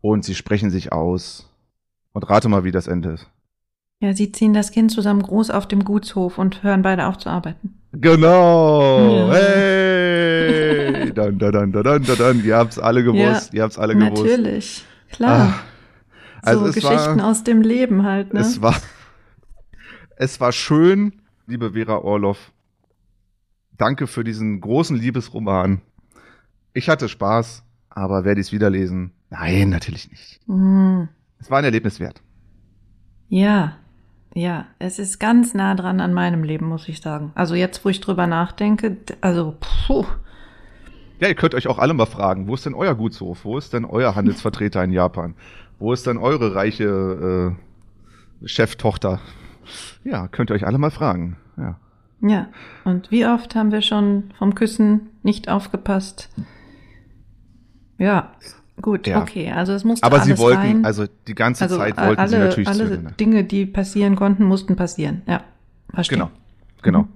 S2: und sie sprechen sich aus. Und rate mal, wie das Ende ist.
S1: Ja, sie ziehen das Kind zusammen groß auf dem Gutshof und hören beide auf zu arbeiten.
S2: Genau!
S1: Ja.
S2: Hey! Dann, dann, dann, dann, dann, dann. Ihr habt's alle gewusst. Ihr habt's alle gewusst.
S1: Natürlich. Klar.
S2: Ah, also
S1: so
S2: es
S1: Geschichten
S2: war,
S1: aus dem Leben halt, ne?
S2: es war, es war schön, liebe Vera Orloff. Danke für diesen großen Liebesroman. Ich hatte Spaß, aber werde ich es wieder lesen? Nein, natürlich nicht.
S1: Mm.
S2: Es war ein Erlebnis wert.
S1: Ja, ja, es ist ganz nah dran an meinem Leben, muss ich sagen. Also jetzt, wo ich drüber nachdenke, also puh,
S2: Ja, ihr könnt euch auch alle mal fragen, wo ist denn euer Gutshof? Wo ist denn euer Handelsvertreter in Japan? Wo ist denn eure reiche äh, Cheftochter? Ja, könnt ihr euch alle mal fragen. Ja.
S1: ja. Und wie oft haben wir schon vom Küssen nicht aufgepasst? Ja, gut,
S2: Ja.
S1: okay. Also es musste
S2: Aber
S1: alles
S2: sie wollten,
S1: sein.
S2: also die ganze
S1: also
S2: Zeit wollten
S1: alle,
S2: sie natürlich
S1: alle
S2: zueinander.
S1: Dinge, die passieren konnten, mussten passieren. Ja, verstehe.
S2: Genau, genau.
S1: Mhm.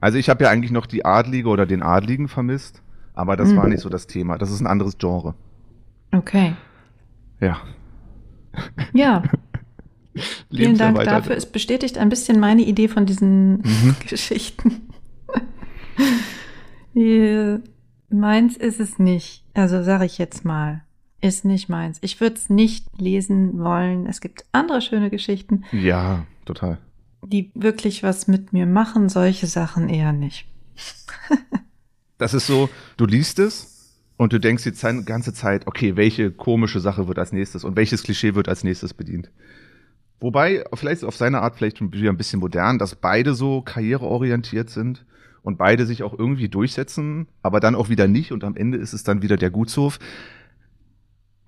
S2: Also ich habe ja eigentlich noch die Adlige oder den Adligen vermisst, aber das
S1: Mhm.
S2: war nicht so das Thema. Das ist ein anderes Genre.
S1: Okay.
S2: Ja.
S1: Ja, vielen Dank dafür. Es bestätigt ein bisschen meine Idee von diesen
S2: Mhm.
S1: Geschichten. Äh, meins ist es nicht. Also sage ich jetzt mal. Ist nicht meins. Ich würde es nicht lesen wollen. Es gibt andere schöne Geschichten,
S2: Ja, total.
S1: die wirklich was mit mir machen. Solche Sachen eher nicht.
S2: Das ist so, du liest es und du denkst die ganze Zeit, okay, welche komische Sache wird als nächstes und welches Klischee wird als nächstes bedient. Wobei, vielleicht auf seine Art vielleicht wieder ein bisschen modern, dass beide so karriereorientiert sind und beide sich auch irgendwie durchsetzen, aber dann auch wieder nicht und am Ende ist es dann wieder der Gutshof.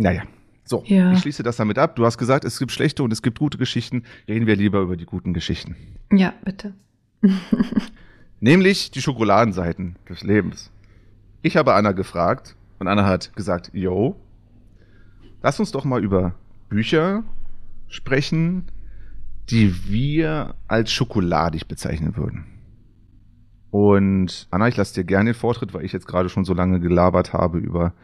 S2: Naja, so,
S1: Ja.
S2: ich schließe das damit ab. Du hast gesagt, es gibt schlechte und es gibt gute Geschichten. Reden wir lieber über die guten Geschichten.
S1: Ja, bitte.
S2: Nämlich die Schokoladenseiten des Lebens. Ich habe Anna gefragt und Anna hat gesagt, yo, lass uns doch mal über Bücher sprechen, die wir als schokoladig bezeichnen würden. Und Anna, ich lasse dir gerne den Vortritt, weil ich jetzt gerade schon so lange gelabert habe über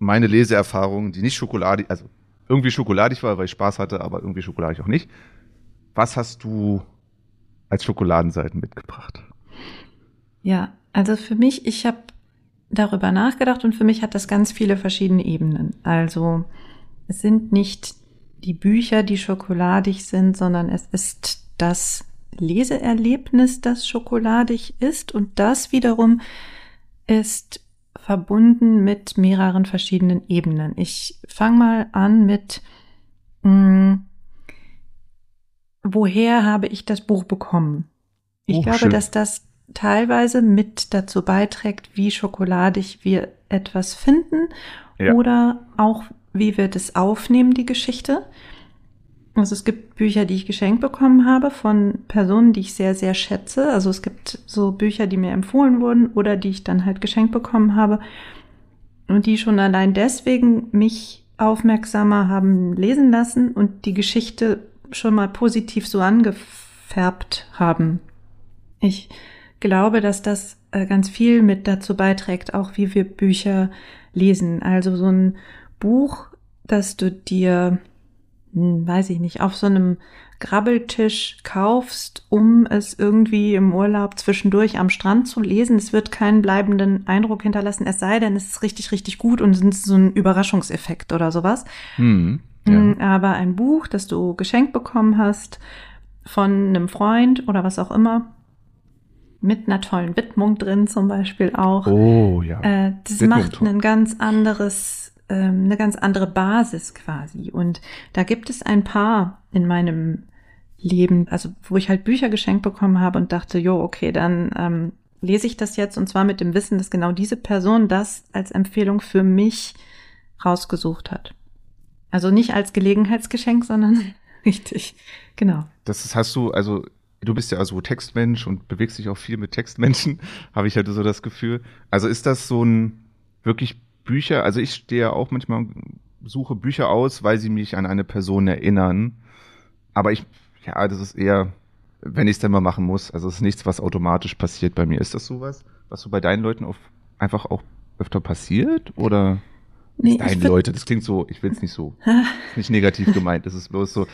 S2: meine Leseerfahrung, die nicht schokoladig, also irgendwie schokoladig war, weil ich Spaß hatte, aber irgendwie schokoladig auch nicht. Was hast du als Schokoladenseiten mitgebracht?
S1: Ja, also für mich, ich habe darüber nachgedacht und für mich hat das ganz viele verschiedene Ebenen. Also es sind nicht die Bücher, die schokoladig sind, sondern es ist das Leseerlebnis, das schokoladig ist und das wiederum ist verbunden mit mehreren verschiedenen Ebenen. Ich fange mal an mit, mh, woher habe ich das Buch bekommen? Ich
S2: Oh,
S1: glaube,
S2: schön.
S1: dass das teilweise mit dazu beiträgt, wie schokoladig wir etwas finden
S2: Ja.
S1: oder auch wie wir das aufnehmen, die Geschichte. Also es gibt Bücher, die ich geschenkt bekommen habe von Personen, die ich sehr, sehr schätze. Also es gibt so Bücher, die mir empfohlen wurden oder die ich dann halt geschenkt bekommen habe und die schon allein deswegen mich aufmerksamer haben lesen lassen und die Geschichte schon mal positiv so angefärbt haben. Ich glaube, dass das äh, ganz viel mit dazu beiträgt, auch wie wir Bücher lesen. Also so ein Buch, das du dir weiß ich nicht, auf so einem Grabbeltisch kaufst, um es irgendwie im Urlaub zwischendurch am Strand zu lesen. Es wird keinen bleibenden Eindruck hinterlassen, es sei denn, es ist richtig, richtig gut und es ist so ein Überraschungseffekt oder sowas.
S2: Hm, ja.
S1: Mm, Aber ein Buch, das du geschenkt bekommen hast von einem Freund oder was auch immer, mit einer tollen Widmung drin zum Beispiel auch.
S2: Oh ja.
S1: Äh, das
S2: Widmung
S1: macht ein ganz anderes, ähm, eine ganz andere Basis quasi. Und da gibt es ein paar in meinem Leben, also wo ich halt Bücher geschenkt bekommen habe und dachte, jo, okay, dann ähm, lese ich das jetzt und zwar mit dem Wissen, dass genau diese Person das als Empfehlung für mich rausgesucht hat. Also nicht als Gelegenheitsgeschenk, sondern richtig, genau.
S2: Das hast du, also du bist ja also Textmensch und bewegst dich auch viel mit Textmenschen, habe ich halt so das Gefühl. Also ist das so ein wirklich Bücher, also ich stehe auch manchmal, suche Bücher aus, weil sie mich an eine Person erinnern. Aber ich, ja, das ist eher, wenn ich es dann mal machen muss. Also es ist nichts, was automatisch passiert bei mir. Ist das sowas, was so bei deinen Leuten auf, einfach auch öfter passiert? Oder
S1: Nee,
S2: deine Leute, das klingt so, ich will es nicht so, nicht negativ gemeint, das ist bloß so,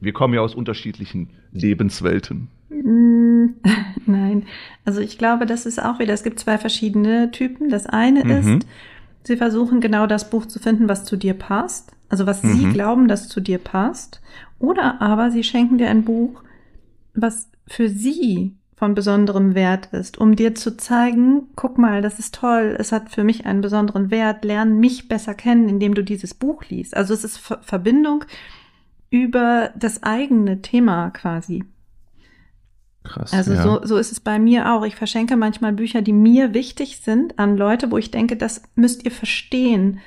S2: wir kommen ja aus unterschiedlichen Lebenswelten.
S1: Mm, Nein, also ich glaube, das ist auch wieder, es gibt zwei verschiedene Typen. Das eine
S2: Mhm.
S1: ist, sie versuchen genau das Buch zu finden, was zu dir passt, also was sie
S2: Mhm.
S1: glauben, das zu dir passt. Oder aber sie schenken dir ein Buch, was für sie von besonderem Wert ist, um dir zu zeigen, guck mal, das ist toll, es hat für mich einen besonderen Wert, lern mich besser kennen, indem du dieses Buch liest. Also es ist Ver Verbindung über das eigene Thema quasi.
S2: Krass.
S1: Also
S2: ja.
S1: so, so ist es bei mir auch. Ich verschenke manchmal Bücher, die mir wichtig sind, an Leute, wo ich denke, das müsst ihr verstehen,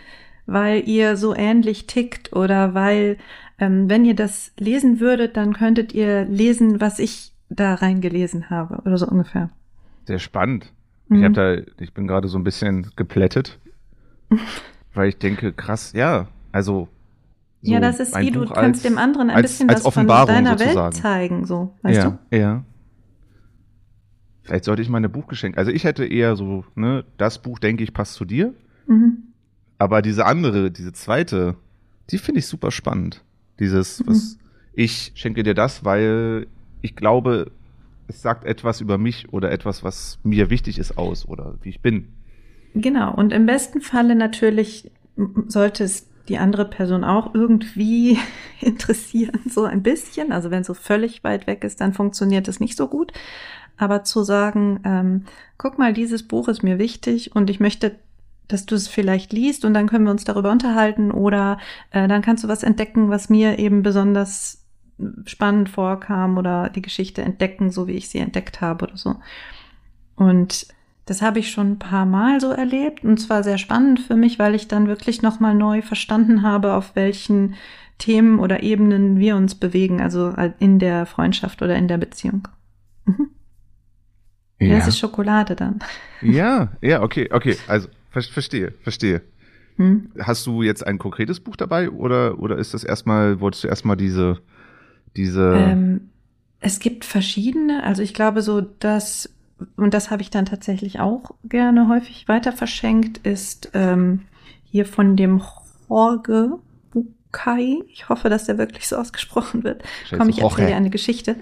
S1: weil ihr so ähnlich tickt oder weil, ähm, wenn ihr das lesen würdet, dann könntet ihr lesen, was ich da reingelesen habe oder so ungefähr.
S2: Sehr spannend. Ich
S1: Mhm.
S2: habe da, ich bin gerade so ein bisschen geplättet, weil ich denke, krass, ja, also so
S1: ja, das ist wie du kannst dem anderen ein
S2: als,
S1: bisschen
S2: als
S1: was von
S2: Offenbarung
S1: deiner
S2: sozusagen.
S1: Welt zeigen, so, weißt
S2: ja, ja. Vielleicht sollte ich mal ein Buch geschenkt. Also ich hätte eher so, ne, das Buch denke ich passt zu dir?
S1: Mhm.
S2: aber diese andere, diese zweite, die finde ich super spannend. Dieses, was ich schenke dir das, weil ich glaube, es sagt etwas über mich oder etwas, was mir wichtig ist aus oder wie ich bin.
S1: Genau, und im besten Falle natürlich sollte es die andere Person auch irgendwie interessieren, so ein bisschen. Also wenn es so völlig weit weg ist, dann funktioniert es nicht so gut. Aber zu sagen, ähm, guck mal, dieses Buch ist mir wichtig und ich möchte, dass du es vielleicht liest und dann können wir uns darüber unterhalten oder äh, dann kannst du was entdecken, was mir eben besonders spannend vorkam oder die Geschichte entdecken, so wie ich sie entdeckt habe oder so. Und das habe ich schon ein paar Mal so erlebt und zwar sehr spannend für mich, weil ich dann wirklich nochmal neu verstanden habe, auf welchen Themen oder Ebenen wir uns bewegen, also in der Freundschaft oder in der Beziehung. Mhm. Ja. Das ist Schokolade dann.
S2: Ja, ja, okay, okay. Also ver verstehe, verstehe.
S1: Hm?
S2: Hast du jetzt ein konkretes Buch dabei oder oder ist das erstmal, wolltest du erstmal diese diese
S1: Ähm, es gibt verschiedene, also ich glaube so, dass, und das habe ich dann tatsächlich auch gerne häufig weiter verschenkt, ist ähm, hier von dem Jorge Bucay. Ich hoffe, dass der wirklich so ausgesprochen wird.
S2: Schätze,
S1: Komm, ich erzähle dir eine Geschichte.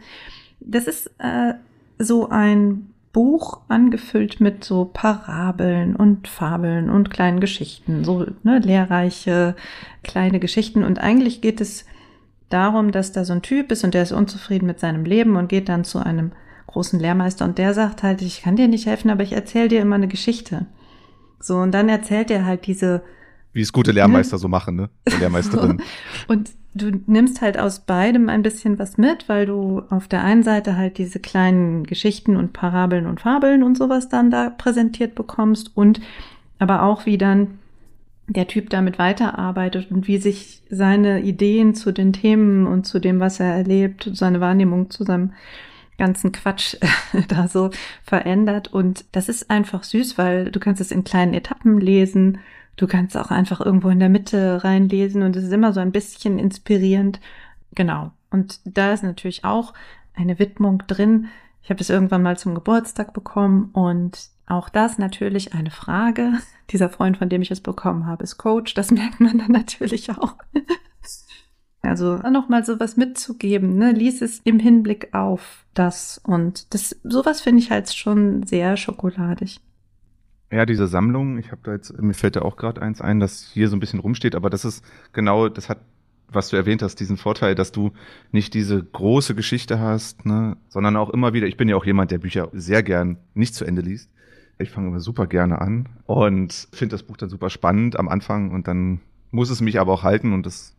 S1: Das ist äh, so ein Buch angefüllt mit so Parabeln und Fabeln und kleinen Geschichten, so ne, lehrreiche kleine Geschichten. Und eigentlich geht es darum, dass da so ein Typ ist und der ist unzufrieden mit seinem Leben und geht dann zu einem großen Lehrmeister und der sagt halt, ich kann dir nicht helfen, aber ich erzähle dir immer eine Geschichte. So, und dann erzählt er halt diese
S2: wie es gute Lehrmeister so machen, ne? Lehrmeisterin.
S1: Und du nimmst halt aus beidem ein bisschen was mit, weil du auf der einen Seite halt diese kleinen Geschichten und Parabeln und Fabeln und sowas dann da präsentiert bekommst und aber auch wie dann der Typ damit weiterarbeitet und wie sich seine Ideen zu den Themen und zu dem, was er erlebt, seine Wahrnehmung zu seinem ganzen Quatsch da so verändert. Und das ist einfach süß, weil du kannst es in kleinen Etappen lesen. Du kannst auch einfach irgendwo in der Mitte reinlesen und es ist immer so ein bisschen inspirierend. Genau. Und da ist natürlich auch eine Widmung drin. Ich habe es irgendwann mal zum Geburtstag bekommen und auch das natürlich eine Frage. Dieser Freund, von dem ich es bekommen habe, ist Coach. Das merkt man dann natürlich auch. Also nochmal sowas mitzugeben, ne? Lies es im Hinblick auf das. Und das, sowas finde ich halt schon sehr schokoladig.
S2: Ja, diese Sammlung, ich habe da jetzt, mir fällt da auch gerade eins ein, das hier so ein bisschen rumsteht, aber das ist genau, das hat, was du erwähnt hast, diesen Vorteil, dass du nicht diese große Geschichte hast, ne, sondern auch immer wieder, ich bin ja auch jemand, der Bücher sehr gern nicht zu Ende liest. Ich fange immer super gerne an und finde das Buch dann super spannend am Anfang und dann muss es mich aber auch halten und das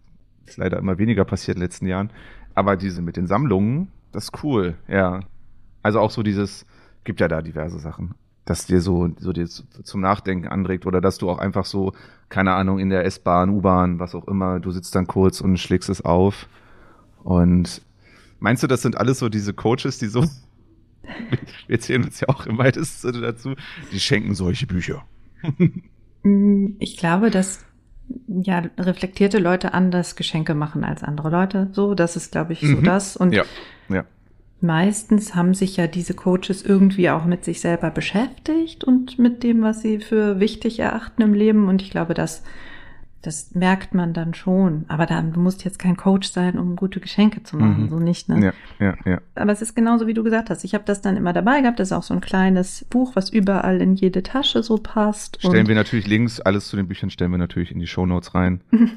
S2: ist leider immer weniger passiert in den letzten Jahren. Aber diese mit den Sammlungen, das ist cool, ja. Also auch so dieses, gibt ja da diverse Sachen, dass dir so, so dir zum Nachdenken anregt oder dass du auch einfach so, keine Ahnung, in der S-Bahn, U-Bahn, was auch immer, du sitzt dann kurz und schlägst es auf. Und meinst du, das sind alles so diese Coaches, die so, wir erzählen uns ja auch im weitesten Sinne dazu, die schenken solche Bücher.
S1: Ich glaube, dass ja, reflektierte Leute anders Geschenke machen als andere Leute. So, das ist, glaube ich, so
S2: Mhm.
S1: das. Und
S2: Ja, ja.
S1: Meistens haben sich ja diese Coaches irgendwie auch mit sich selber beschäftigt und mit dem, was sie für wichtig erachten im Leben. Und ich glaube, das, das merkt man dann schon. Aber dann, du musst jetzt kein Coach sein, um gute Geschenke zu machen.
S2: Mhm.
S1: So nicht, ne?
S2: Ja, ja, ja.
S1: Aber es ist genauso, wie du gesagt hast. Ich habe das dann immer dabei gehabt. Das ist auch so ein kleines Buch, was überall in jede Tasche so passt.
S2: Stellen
S1: und,
S2: wir natürlich Links, alles zu den Büchern stellen wir natürlich in die Shownotes rein.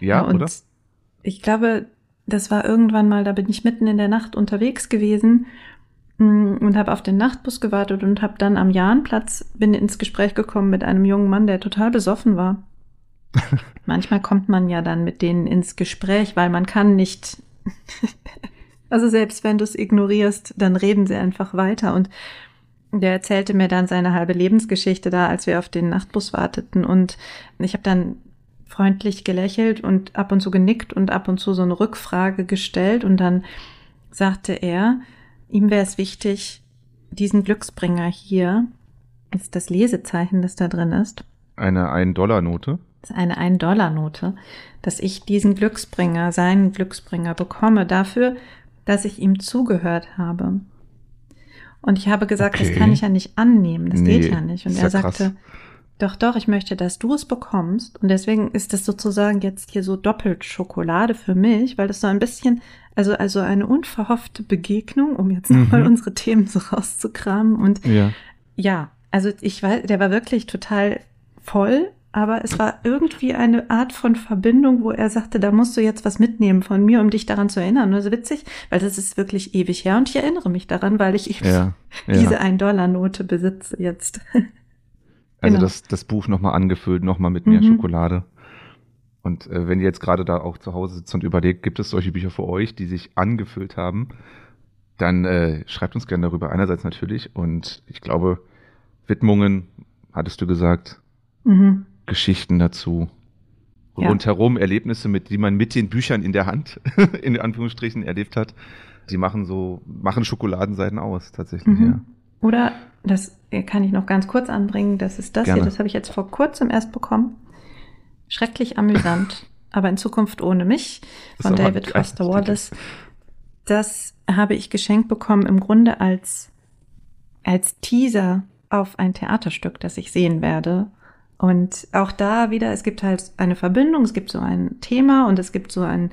S1: Ja,
S2: Ja,
S1: und
S2: oder?
S1: ich glaube, das war irgendwann mal, da bin ich mitten in der Nacht unterwegs gewesen mm, und habe auf den Nachtbus gewartet und habe dann am Jahnplatz bin ins Gespräch gekommen mit einem jungen Mann, der total besoffen war. Manchmal kommt man ja dann mit denen ins Gespräch, weil man kann nicht. also selbst wenn du es ignorierst, dann reden sie einfach weiter und der erzählte mir dann seine halbe Lebensgeschichte da, als wir auf den Nachtbus warteten und ich habe dann freundlich gelächelt und ab und zu genickt und ab und zu so eine Rückfrage gestellt und dann sagte er, ihm wäre es wichtig, diesen Glücksbringer hier, ist das Lesezeichen, das da drin ist,
S2: Eine 1-Dollar-Note.
S1: das ist eine 1-Dollar-Note, dass ich diesen Glücksbringer, seinen Glücksbringer bekomme dafür, dass ich ihm zugehört habe. Und ich habe gesagt,
S2: Okay.
S1: das kann ich ja nicht annehmen, das
S2: Nee,
S1: geht ja nicht. Und er
S2: ja krass.
S1: Doch, doch, ich möchte, dass du es bekommst. Und deswegen ist das sozusagen jetzt hier so doppelt Schokolade für mich, weil das so ein bisschen, also, also eine unverhoffte Begegnung, um jetzt
S2: Mhm.
S1: nochmal unsere Themen so rauszukramen. Und
S2: Ja.
S1: ja, also ich weiß, der war wirklich total voll, aber es war irgendwie eine Art von Verbindung, wo er sagte, da musst du jetzt was mitnehmen von mir, um dich daran zu erinnern. Das ist witzig, weil das ist wirklich ewig her und ich erinnere mich daran, weil ich eben
S2: Ja.
S1: diese
S2: ja.
S1: 1-Dollar-Note besitze jetzt.
S2: Also
S1: genau.
S2: das, das Buch nochmal angefüllt, nochmal mit mehr
S1: Mhm.
S2: Schokolade. Und äh, wenn ihr jetzt gerade da auch zu Hause sitzt und überlegt, gibt es solche Bücher für euch, die sich angefüllt haben, dann äh, schreibt uns gerne darüber. Einerseits natürlich und ich glaube, Widmungen, hattest du gesagt,
S1: Mhm.
S2: Geschichten dazu.
S1: Ja.
S2: Rundherum Erlebnisse, mit die man mit den Büchern in der Hand, in Anführungsstrichen, erlebt hat. Die machen so, machen Schokoladenseiten aus, tatsächlich,
S1: Mhm.
S2: ja.
S1: Oder, das kann ich noch ganz kurz anbringen, das ist das
S2: Gerne.
S1: hier, das habe ich jetzt vor kurzem erst bekommen. Schrecklich amüsant, aber in Zukunft ohne mich von David Foster Wallace. Das habe ich geschenkt bekommen im Grunde als, als Teaser auf ein Theaterstück, das ich sehen werde. Und auch da wieder, es gibt halt eine Verbindung, es gibt so ein Thema und es gibt so einen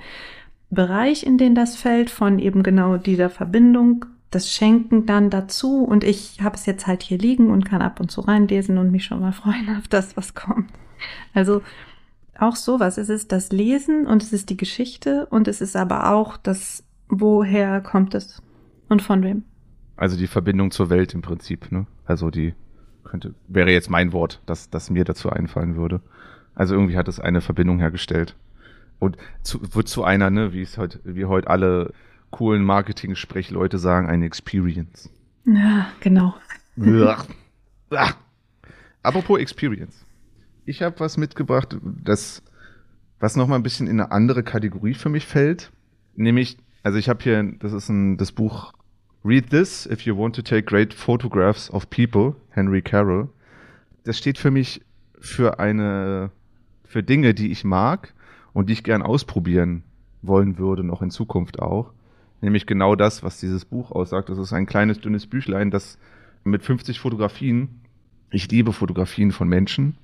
S1: Bereich, in den das fällt, von eben genau dieser Verbindung, das Schenken dann dazu. Und ich habe es jetzt halt hier liegen und kann ab und zu reinlesen und mich schon mal freuen auf das, was kommt. Also auch sowas. Es ist das Lesen und es ist die Geschichte und es ist aber auch das, woher kommt es und von wem.
S2: Also die Verbindung zur Welt im Prinzip, ne? Also die könnte, wäre jetzt mein Wort, das, das mir dazu einfallen würde. Also irgendwie hat es eine Verbindung hergestellt. Und zu, wird zu einer, ne, wie es heute, wie heute alle coolen Marketing-Sprechleute sagen, eine Experience.
S1: Ja, genau.
S2: Ah. Apropos Experience. Ich habe was mitgebracht, das, was noch mal ein bisschen in eine andere Kategorie für mich fällt. Nämlich, also ich habe hier, das ist ein, das Buch Read This if you want to take great photographs of people, Henry Carroll. Das steht für mich für eine, für Dinge, die ich mag und die ich gern ausprobieren wollen würde, noch in Zukunft auch. Nämlich genau das, was dieses Buch aussagt. Das ist ein kleines, dünnes Büchlein, das mit 50 Fotografien, ich liebe Fotografien von Menschen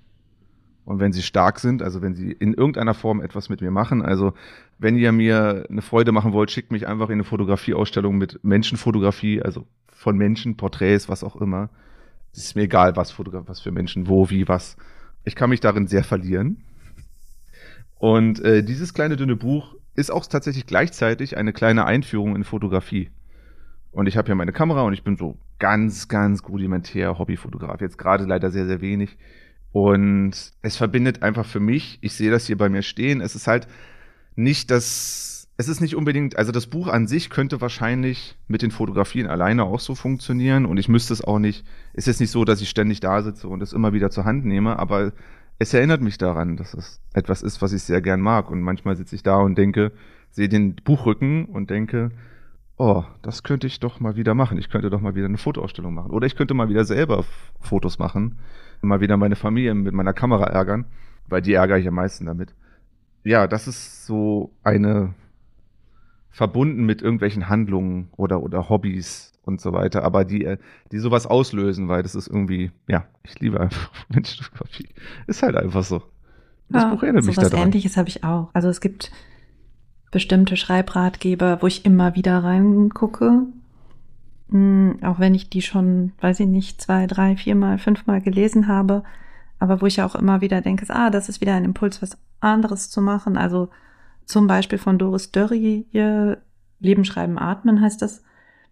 S2: und wenn sie stark sind, also wenn sie in irgendeiner Form etwas mit mir machen. Also wenn ihr mir eine Freude machen wollt, schickt mich einfach in eine Fotografieausstellung mit Menschenfotografie, also von Menschen, Porträts, was auch immer. Es ist mir egal, was, was für Menschen, wo, wie, was. Ich kann mich darin sehr verlieren. Und äh, dieses kleine dünne Buch ist auch tatsächlich gleichzeitig eine kleine Einführung in Fotografie. Und ich habe hier meine Kamera und ich bin so ganz, ganz rudimentär Hobbyfotograf. Jetzt gerade leider sehr, sehr wenig. Und es verbindet einfach für mich, ich sehe das hier bei mir stehen, es ist halt nicht das, es ist nicht unbedingt, also das Buch an sich könnte wahrscheinlich mit den Fotografien alleine auch so funktionieren und ich müsste es auch nicht, es ist nicht so, dass ich ständig da sitze und es immer wieder zur Hand nehme, aber es erinnert mich daran, dass es etwas ist, was ich sehr gern mag und manchmal sitze ich da und denke, sehe den Buchrücken und denke, oh, das könnte ich doch mal wieder machen. Ich könnte doch mal wieder eine Fotoausstellung machen. Oder ich könnte mal wieder selber Fotos machen. Mal wieder meine Familie mit meiner Kamera ärgern, weil die ärgere ich am meisten damit. Ja, das ist so eine verbunden mit irgendwelchen Handlungen oder, oder Hobbys und so weiter, aber die, die sowas auslösen, weil das ist irgendwie, ja, ich liebe einfach Menschenfotografie. Ist halt einfach so.
S1: Das ja, Buch erinnert mich daran. Ähnliches habe ich auch. Also es gibt bestimmte Schreibratgeber, wo ich immer wieder reingucke. Mhm, auch wenn ich die schon, weiß ich nicht, zwei, drei, viermal, fünfmal gelesen habe. Aber wo ich auch immer wieder denke, ah, das ist wieder ein Impuls, was anderes zu machen. Also zum Beispiel von Doris Dörri, ihr Leben, Schreiben, Atmen heißt das.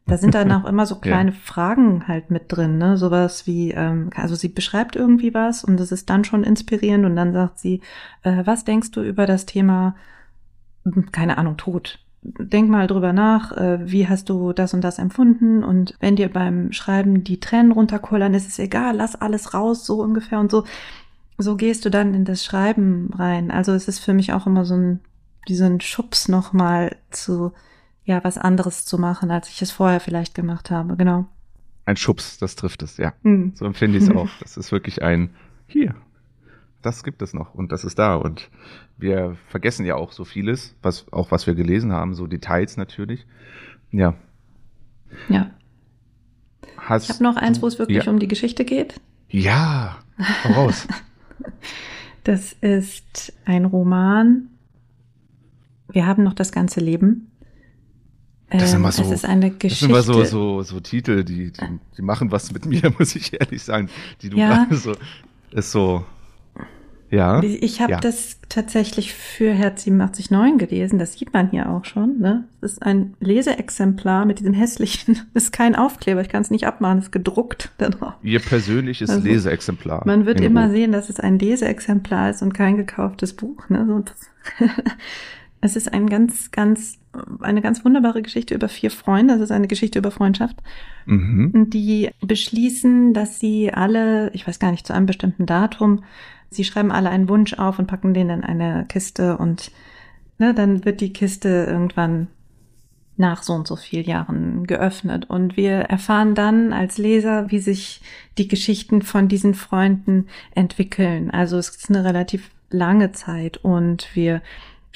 S1: Da sind dann auch immer so kleine ja. Fragen halt mit drin, ne? Sowas wie, ähm, also sie beschreibt irgendwie was und das ist dann schon inspirierend und dann sagt sie, äh, was denkst du über das Thema keine Ahnung, tot. Denk mal drüber nach, äh, wie hast du das und das empfunden und wenn dir beim Schreiben die Tränen runterkullern, ist es egal, lass alles raus, so ungefähr und so. So gehst du dann in das Schreiben rein. Also es ist für mich auch immer so ein, diesen Schubs nochmal zu, ja, was anderes zu machen, als ich es vorher vielleicht gemacht habe, genau.
S2: Ein Schubs, das trifft es, ja. Hm. So empfinde ich es auch. Das ist wirklich ein, hier, das gibt es noch und das ist da. Und wir vergessen ja auch so vieles, was, auch was wir gelesen haben, so Details natürlich. Ja.
S1: Ja. Hast ich habe noch eins, wo es wirklich ja. um die Geschichte geht.
S2: Ja, raus.
S1: das ist ein Roman. Wir haben noch das ganze Leben.
S2: Das, ähm, so,
S1: das ist eine Geschichte. Das sind
S2: immer so, so, so Titel, die, die, die machen was mit mir, muss ich ehrlich sagen. Die du ja. so, ist so, ja.
S1: Ich habe ja. das tatsächlich für Herz 879 gelesen. Das sieht man hier auch schon. Ne? Das ist ein Leseexemplar mit diesem hässlichen. Das ist kein Aufkleber. Ich kann es nicht abmachen. Es ist gedruckt da drauf.
S2: Ihr persönliches also, Leseexemplar.
S1: Man wird immer Buch. sehen, dass es ein Leseexemplar ist und kein gekauftes Buch. Ne? So, es ist ein ganz, ganz, eine ganz wunderbare Geschichte über vier Freunde. Es ist eine Geschichte über Freundschaft. Mhm. Die beschließen, dass sie alle, ich weiß gar nicht, zu einem bestimmten Datum Sie schreiben alle einen Wunsch auf und packen den in eine Kiste und ne, dann wird die Kiste irgendwann nach so und so vielen Jahren geöffnet. Und wir erfahren dann als Leser, wie sich die Geschichten von diesen Freunden entwickeln. Also es ist eine relativ lange Zeit und wir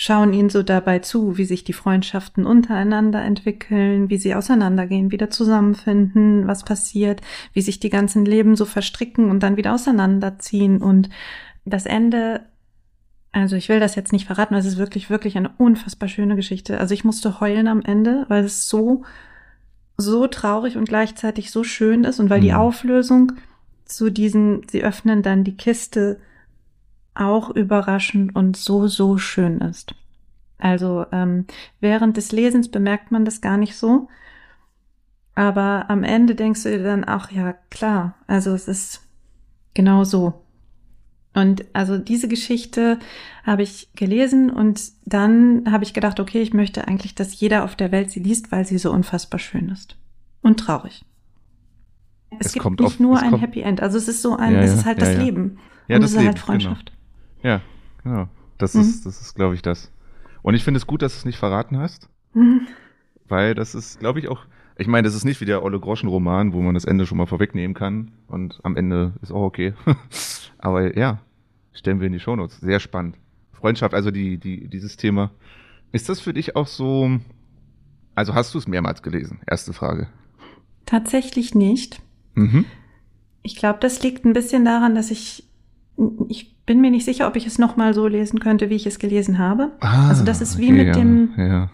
S1: schauen ihnen so dabei zu, wie sich die Freundschaften untereinander entwickeln, wie sie auseinandergehen, wieder zusammenfinden, was passiert, wie sich die ganzen Leben so verstricken und dann wieder auseinanderziehen und das Ende also ich will das jetzt nicht verraten, weil es ist wirklich, wirklich eine unfassbar schöne Geschichte. Also ich musste heulen am Ende, weil es so, so traurig und gleichzeitig so schön ist und weil mhm. die Auflösung zu diesen, sie öffnen dann die Kiste auch überraschend und so, so schön ist. Also ähm, während des Lesens bemerkt man das gar nicht so. Aber am Ende denkst du dir dann, ach ja, klar, also es ist genau so. Und also diese Geschichte habe ich gelesen und dann habe ich gedacht, okay, ich möchte eigentlich, dass jeder auf der Welt sie liest, weil sie so unfassbar schön ist. Und traurig. Es, es gibt nicht auf, nur ein Happy End. Also es ist so ein, ja, es ist halt ja, das ja. Leben.
S2: Ja, und das es ist halt Leben, halt Freundschaft. Genau. Ja, genau. Das mhm. ist, das ist, glaube ich, das. Und ich finde es gut, dass du es nicht verraten hast. Mhm. Weil das ist, glaube ich, auch, ich meine, das ist nicht wie der Olle Groschen-Roman, wo man das Ende schon mal vorwegnehmen kann. Und am Ende ist auch okay. Aber ja, stellen wir in die Shownotes. Sehr spannend. Freundschaft, also die, die, dieses Thema. Ist das für dich auch so, also hast du es mehrmals gelesen? Erste Frage.
S1: Tatsächlich nicht. Mhm. Ich glaube, das liegt ein bisschen daran, dass ich Ich bin mir nicht sicher, ob ich es nochmal so lesen könnte, wie ich es gelesen habe.
S2: Ah,
S1: also das ist wie
S2: okay,
S1: mit dem,
S2: Ja.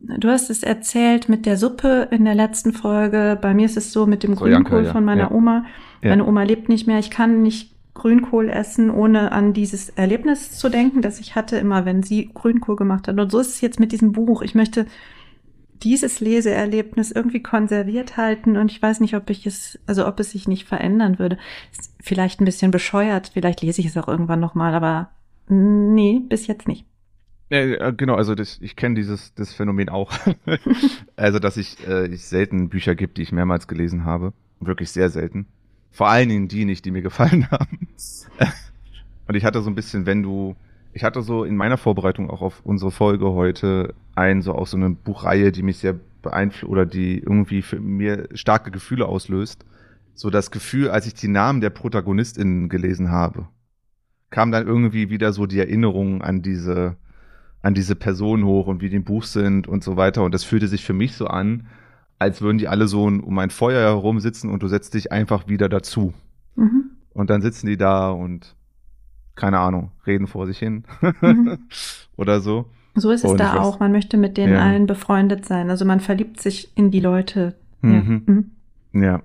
S1: du hast es erzählt mit der Suppe in der letzten Folge. Bei mir ist es so mit dem
S2: So,
S1: Grünkohl
S2: ja,
S1: von meiner
S2: ja.
S1: Oma. Meine Oma lebt nicht mehr. Ich kann nicht Grünkohl essen, ohne an dieses Erlebnis zu denken, das ich hatte, immer wenn sie Grünkohl gemacht hat. Und so ist es jetzt mit diesem Buch. Ich möchte dieses Leseerlebnis irgendwie konserviert halten und ich weiß nicht, ob ich es, also ob es sich nicht verändern würde. Ist vielleicht ein bisschen bescheuert, vielleicht lese ich es auch irgendwann nochmal, aber nee, bis jetzt nicht.
S2: Äh, äh, genau, also das, ich kenne dieses das Phänomen auch. also, dass ich, äh, ich selten Bücher gibt, die ich mehrmals gelesen habe. Wirklich sehr selten. Vor allen Dingen die nicht, die mir gefallen haben. Und ich hatte so ein bisschen, wenn du, ich hatte so in meiner Vorbereitung auch auf unsere Folge heute ein, so auch so eine Buchreihe, die mich sehr beeinflusst oder die irgendwie für mir starke Gefühle auslöst. So das Gefühl, als ich die Namen der ProtagonistInnen gelesen habe, kam dann irgendwie wieder so die Erinnerung an diese, an diese Person hoch und wie die im Buch sind und so weiter. Und das fühlte sich für mich so an, als würden die alle so um ein Feuer herum sitzen und du setzt dich einfach wieder dazu.
S1: Mhm.
S2: Und dann sitzen die da und keine Ahnung, reden vor sich hin
S1: Mhm.
S2: oder so.
S1: So ist es
S2: Und
S1: da auch. Man möchte mit denen
S2: Ja.
S1: allen befreundet sein. Also man verliebt sich in die Leute.
S2: Mhm.
S1: Ja. Mhm.
S2: Ja.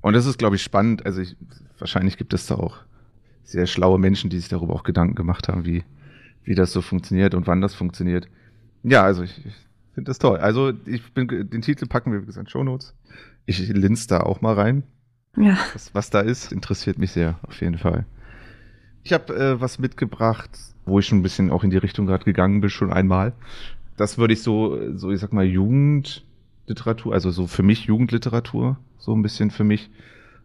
S2: Und das ist, glaube ich, spannend. Also ich, wahrscheinlich gibt es da auch sehr schlaue Menschen, die sich darüber auch Gedanken gemacht haben, wie, wie das so funktioniert und wann das funktioniert. Ja, also ich, ich finde das toll. Also ich bin, den Titel packen wir, wie gesagt, Show Notes. Ich linz da auch mal rein.
S1: ja.
S2: Was, was da ist, interessiert mich sehr, auf jeden Fall. Ich habe äh, was mitgebracht, wo ich schon ein bisschen auch in die Richtung gerade gegangen bin, schon einmal. Das würde ich so, so ich sag mal, Jugendliteratur, also so für mich Jugendliteratur, so ein bisschen für mich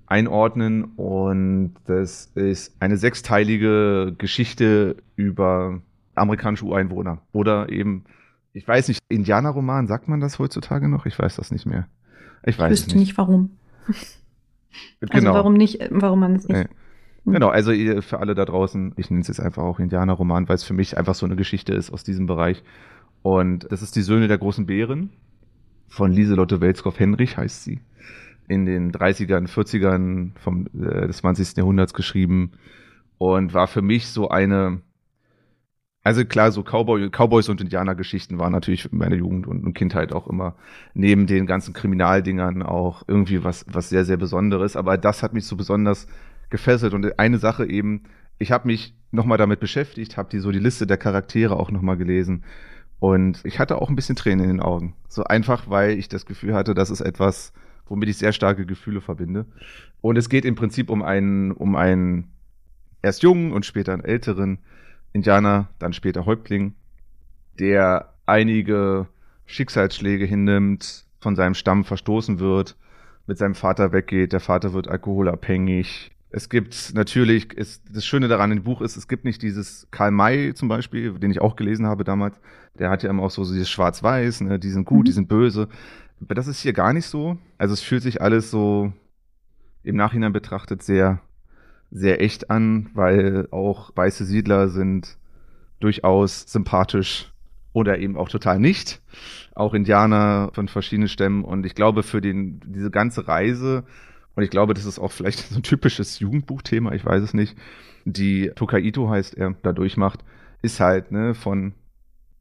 S2: einordnen. Und das ist eine sechsteilige Geschichte über amerikanische Ureinwohner. Oder eben, ich weiß nicht, Indianerroman, sagt man das heutzutage noch? Ich weiß das nicht mehr. Ich
S1: Ich
S2: weiß es
S1: wüsste nicht, warum. Also
S2: Genau.
S1: warum nicht, warum man es nicht.
S2: Nee. Genau, also für alle da draußen, ich nenne es jetzt einfach auch Indianerroman, weil es für mich einfach so eine Geschichte ist aus diesem Bereich. Und das ist die Söhne der großen Bären von Lieselotte Welskow-Henrich heißt sie. In den 30ern, 40ern vom, äh, des 20. Jahrhunderts geschrieben und war für mich so eine, also klar, so Cowboy, Cowboys und Indianergeschichten waren natürlich in meiner Jugend und Kindheit auch immer neben den ganzen Kriminaldingern auch irgendwie was, was sehr, sehr Besonderes. Aber das hat mich so besonders gefesselt. Und eine Sache eben, ich habe mich nochmal damit beschäftigt, habe die so die Liste der Charaktere auch nochmal gelesen. Und ich hatte auch ein bisschen Tränen in den Augen. So einfach, weil ich das Gefühl hatte, das ist etwas, womit ich sehr starke Gefühle verbinde. Und es geht im Prinzip um einen, um einen erst jungen und später einen älteren Indianer, dann später Häuptling, der einige Schicksalsschläge hinnimmt, von seinem Stamm verstoßen wird, mit seinem Vater weggeht, der Vater wird alkoholabhängig. Es gibt natürlich, es, das Schöne daran im Buch ist, es gibt nicht dieses Karl May zum Beispiel, den ich auch gelesen habe damals, der hat ja immer auch so dieses Schwarz-Weiß, ne, die sind gut,
S1: Mhm.
S2: die sind böse. Aber das ist hier gar nicht so. Also es fühlt sich alles so im Nachhinein betrachtet sehr, sehr echt an, weil auch weiße Siedler sind durchaus sympathisch oder eben auch total nicht. Auch Indianer von verschiedenen Stämmen. Und ich glaube, für den, diese ganze Reise, und ich glaube, das ist auch vielleicht so ein typisches Jugendbuchthema, ich weiß es nicht, die Tokaito heißt er, da durchmacht, ist halt, ne, von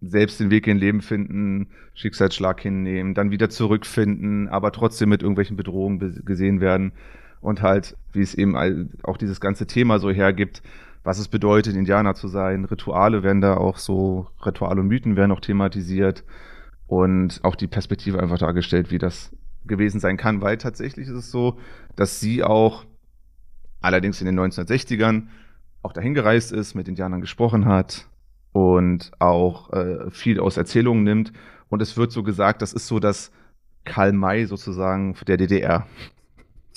S2: selbst den Weg in Leben finden, Schicksalsschlag hinnehmen, dann wieder zurückfinden, aber trotzdem mit irgendwelchen Bedrohungen be- gesehen werden. Und halt, wie es eben auch dieses ganze Thema so hergibt, was es bedeutet, Indianer zu sein. Rituale werden da auch so, Rituale und Mythen werden auch thematisiert. Und auch die Perspektive einfach dargestellt, wie das gewesen sein kann, weil tatsächlich ist es so, dass sie auch allerdings in den 1960ern auch dahin gereist ist, mit Indianern gesprochen hat und auch äh, viel aus Erzählungen nimmt. Und es wird so gesagt, das ist so das Karl May sozusagen der DDR,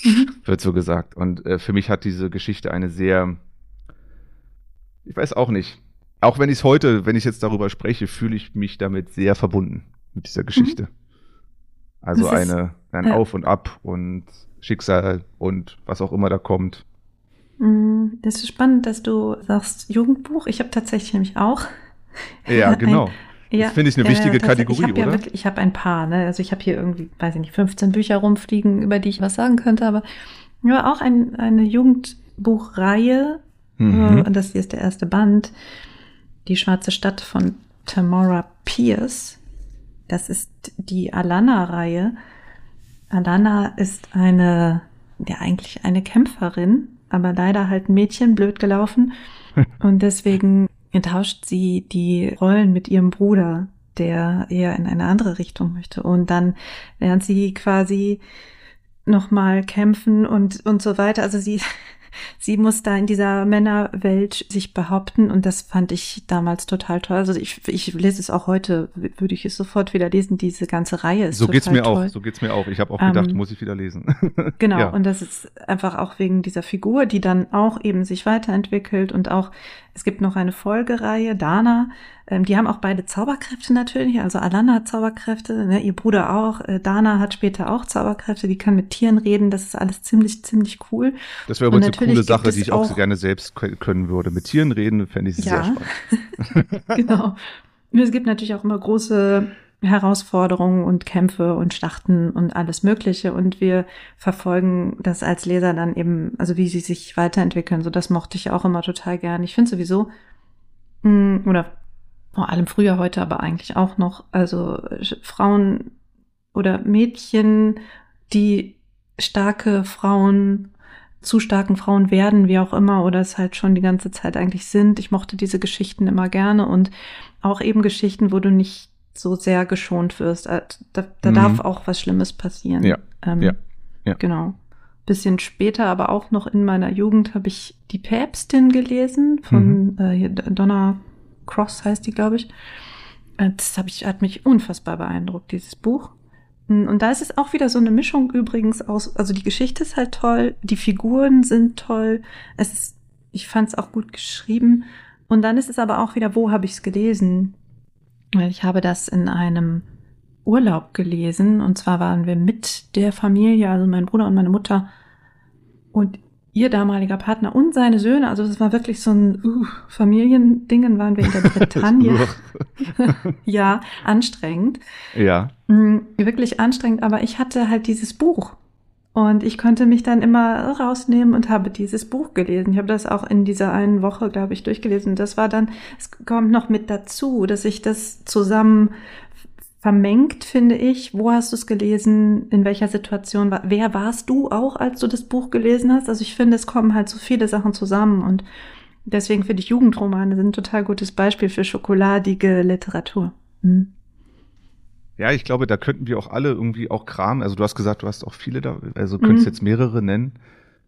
S1: Mhm.
S2: wird so gesagt. Und äh, für mich hat diese Geschichte eine sehr, ich weiß auch nicht, auch wenn ich es heute, wenn ich jetzt darüber spreche, fühle ich mich damit sehr verbunden mit dieser Geschichte. Also eine, ein
S1: ja.
S2: Auf und Ab und Schicksal und was auch immer da kommt.
S1: Mm, Das ist spannend, dass du sagst Jugendbuch. Ich habe tatsächlich nämlich auch.
S2: Ja,
S1: ein-
S2: genau.
S1: Ja,
S2: Das finde ich eine
S1: ja,
S2: wichtige
S1: ja, tatsächlich.
S2: Kategorie,
S1: ich hab Ja
S2: oder?
S1: wirklich, ich habe ein paar, ne? Also ich habe hier irgendwie, weiß ich nicht, 15 Bücher rumfliegen, über die ich was sagen könnte, aber ja, auch ein, eine Jugendbuchreihe,
S2: Mhm.
S1: Und das hier ist der erste Band. Die schwarze Stadt von Tamara Pierce. Das ist die Alana-Reihe. Alana ist eine, ja eigentlich eine Kämpferin, aber leider halt ein Mädchen, blöd gelaufen. Und deswegen tauscht sie die Rollen mit ihrem Bruder, der eher in eine andere Richtung möchte. Und dann lernt sie quasi nochmal kämpfen und, und so weiter. Also sie, sie muss da in dieser Männerwelt sich behaupten und das fand ich damals total toll. Also ich, ich lese es auch heute, würde ich es sofort wieder lesen. Diese ganze Reihe ist
S2: So
S1: total
S2: geht's mir
S1: toll.
S2: auch. So geht's mir auch. Ich habe auch gedacht,
S1: Ähm,
S2: muss ich wieder lesen.
S1: Genau,
S2: Ja.
S1: und das ist einfach auch wegen dieser Figur, die dann auch eben sich weiterentwickelt und auch, es gibt noch eine Folgereihe, Dana, ähm, die haben auch beide Zauberkräfte natürlich, also Alana hat Zauberkräfte, ne, ihr Bruder auch, äh, Dana hat später auch Zauberkräfte, die kann mit Tieren reden, das ist alles ziemlich, ziemlich cool.
S2: Das wäre übrigens eine coole Sache, die ich auch,
S1: auch-
S2: gerne selbst können würde. Mit Tieren reden, fände ich sehr
S1: Ja.
S2: spannend.
S1: genau. Es gibt natürlich auch immer große Herausforderungen und Kämpfe und Schlachten und alles Mögliche. Und wir verfolgen das als Leser dann eben, also wie sie sich weiterentwickeln. So, das mochte ich auch immer total gern. Ich finde sowieso, mh, oder vor allem früher, heute aber eigentlich auch noch, also äh, Frauen oder Mädchen, die starke Frauen zu starken Frauen werden, wie auch immer, oder es halt schon die ganze Zeit eigentlich sind. Ich mochte diese Geschichten immer gerne und auch eben Geschichten, wo du nicht so sehr geschont wirst. Äh, Da, da
S2: Mhm.
S1: darf auch was Schlimmes passieren.
S2: Ja,
S1: ähm,
S2: ja, ja.
S1: Genau. Bisschen später, aber auch noch in meiner Jugend habe ich Die Päpstin gelesen von
S2: Mhm.
S1: äh, Donna Cross heißt die, glaube ich. Äh, Das hab ich, hat mich unfassbar beeindruckt, dieses Buch. Mm, Und da ist es auch wieder so eine Mischung übrigens aus, also die Geschichte ist halt toll, die Figuren sind toll, es ist, ich fand es auch gut geschrieben. Und dann ist es aber auch wieder, wo habe ich es gelesen? Weil ich habe das in einem Urlaub gelesen. Und zwar waren wir mit der Familie, also mein Bruder und meine Mutter und ihr damaliger Partner und seine Söhne. Also es war wirklich so ein uh, Familiendingen, waren wir in der Bretagne. ja, anstrengend.
S2: ja.
S1: Mm, Wirklich anstrengend, aber ich hatte halt dieses Buch. Und ich konnte mich dann immer rausnehmen und habe dieses Buch gelesen. Ich habe das auch in dieser einen Woche, glaube ich, durchgelesen. Das war dann, es kommt noch mit dazu, dass ich das zusammen vermengt, finde ich. Wo hast du es gelesen? In welcher Situation? war- Wer warst du auch, als du das Buch gelesen hast? Also ich finde, es kommen halt so viele Sachen zusammen und deswegen finde ich Jugendromane sind ein total gutes Beispiel für schokoladige Literatur. Mhm.
S2: Ja, ich glaube, da könnten wir auch alle irgendwie auch Kram. Also du hast gesagt, du hast auch viele da, also könntest
S1: Mhm.
S2: jetzt mehrere nennen.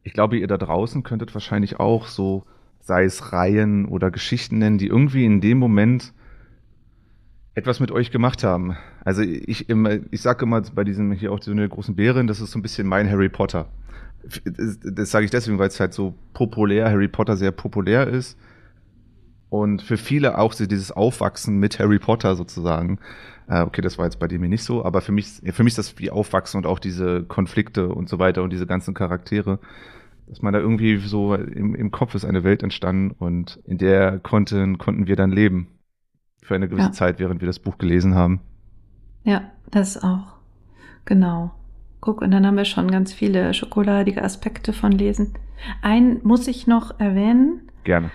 S2: Ich glaube, ihr da draußen könntet wahrscheinlich auch so, sei es Reihen oder Geschichten nennen, die irgendwie in dem Moment etwas mit euch gemacht haben. Also ich immer, ich sage immer bei diesem hier auch so eine großen Bären, das ist so ein bisschen mein Harry Potter. Das, das sage ich deswegen, weil es halt so populär, Harry Potter sehr populär ist. Und für viele auch so dieses Aufwachsen mit Harry Potter sozusagen. Äh, okay, das war jetzt bei dem hier nicht so, aber für mich, für mich ist das wie Aufwachsen und auch diese Konflikte und so weiter und diese ganzen Charaktere, dass man da irgendwie so im, im Kopf ist eine Welt entstanden und in der konnten, konnten wir dann leben. Für eine gewisse
S1: Ja.
S2: Zeit, während wir das Buch gelesen haben.
S1: Ja, das auch. Genau. Guck, und dann haben wir schon ganz viele schokoladige Aspekte von Lesen. Einen muss ich noch erwähnen,
S2: Gerne.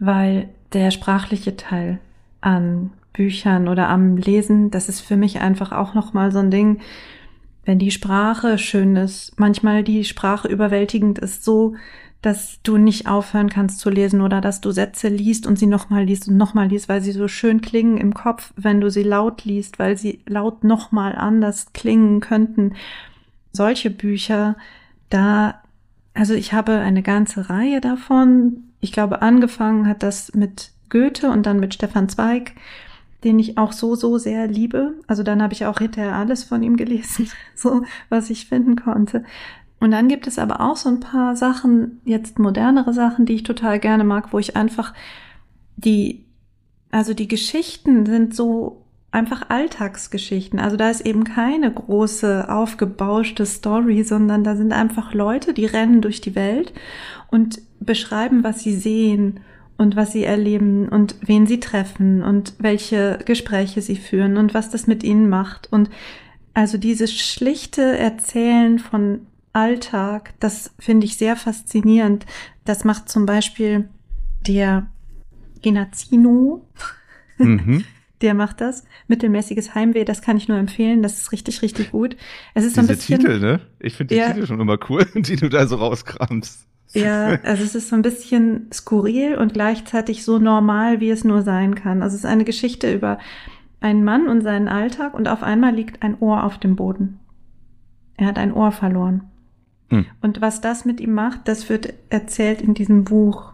S1: weil der sprachliche Teil an Büchern oder am Lesen, das ist für mich einfach auch noch mal so ein Ding, wenn die Sprache schön ist, manchmal die Sprache überwältigend ist, so dass du nicht aufhören kannst zu lesen oder dass du Sätze liest und sie nochmal liest und nochmal liest, weil sie so schön klingen im Kopf, wenn du sie laut liest, weil sie laut nochmal anders klingen könnten. Solche Bücher, da, also ich habe eine ganze Reihe davon. Ich glaube, angefangen hat das mit Goethe und dann mit Stefan Zweig, den ich auch so, so sehr liebe. Also dann habe ich auch hinterher alles von ihm gelesen, so was ich finden konnte. Und dann gibt es aber auch so ein paar Sachen, jetzt modernere Sachen, die ich total gerne mag, wo ich einfach die, also die Geschichten sind so einfach Alltagsgeschichten. Also da ist eben keine große aufgebauschte Story, sondern da sind einfach Leute, die rennen durch die Welt und beschreiben, was sie sehen und was sie erleben und wen sie treffen und welche Gespräche sie führen und was das mit ihnen macht. Und also dieses schlichte Erzählen von Alltag, das finde ich sehr faszinierend. Das macht zum Beispiel der Genazino,
S2: Mhm.
S1: der macht das. Mittelmäßiges Heimweh, das kann ich nur empfehlen. Das ist richtig, richtig gut. Es ist so ein
S2: Diese
S1: bisschen.
S2: Titel, ne? Ich finde die
S1: Ja.
S2: Titel schon immer cool, die du da so rauskramst.
S1: Ja, also es ist so ein bisschen skurril und gleichzeitig so normal, wie es nur sein kann. Also es ist eine Geschichte über einen Mann und seinen Alltag und auf einmal liegt ein Ohr auf dem Boden. Er hat ein Ohr verloren.
S2: Hm.
S1: Und was das mit ihm macht, das wird erzählt in diesem Buch.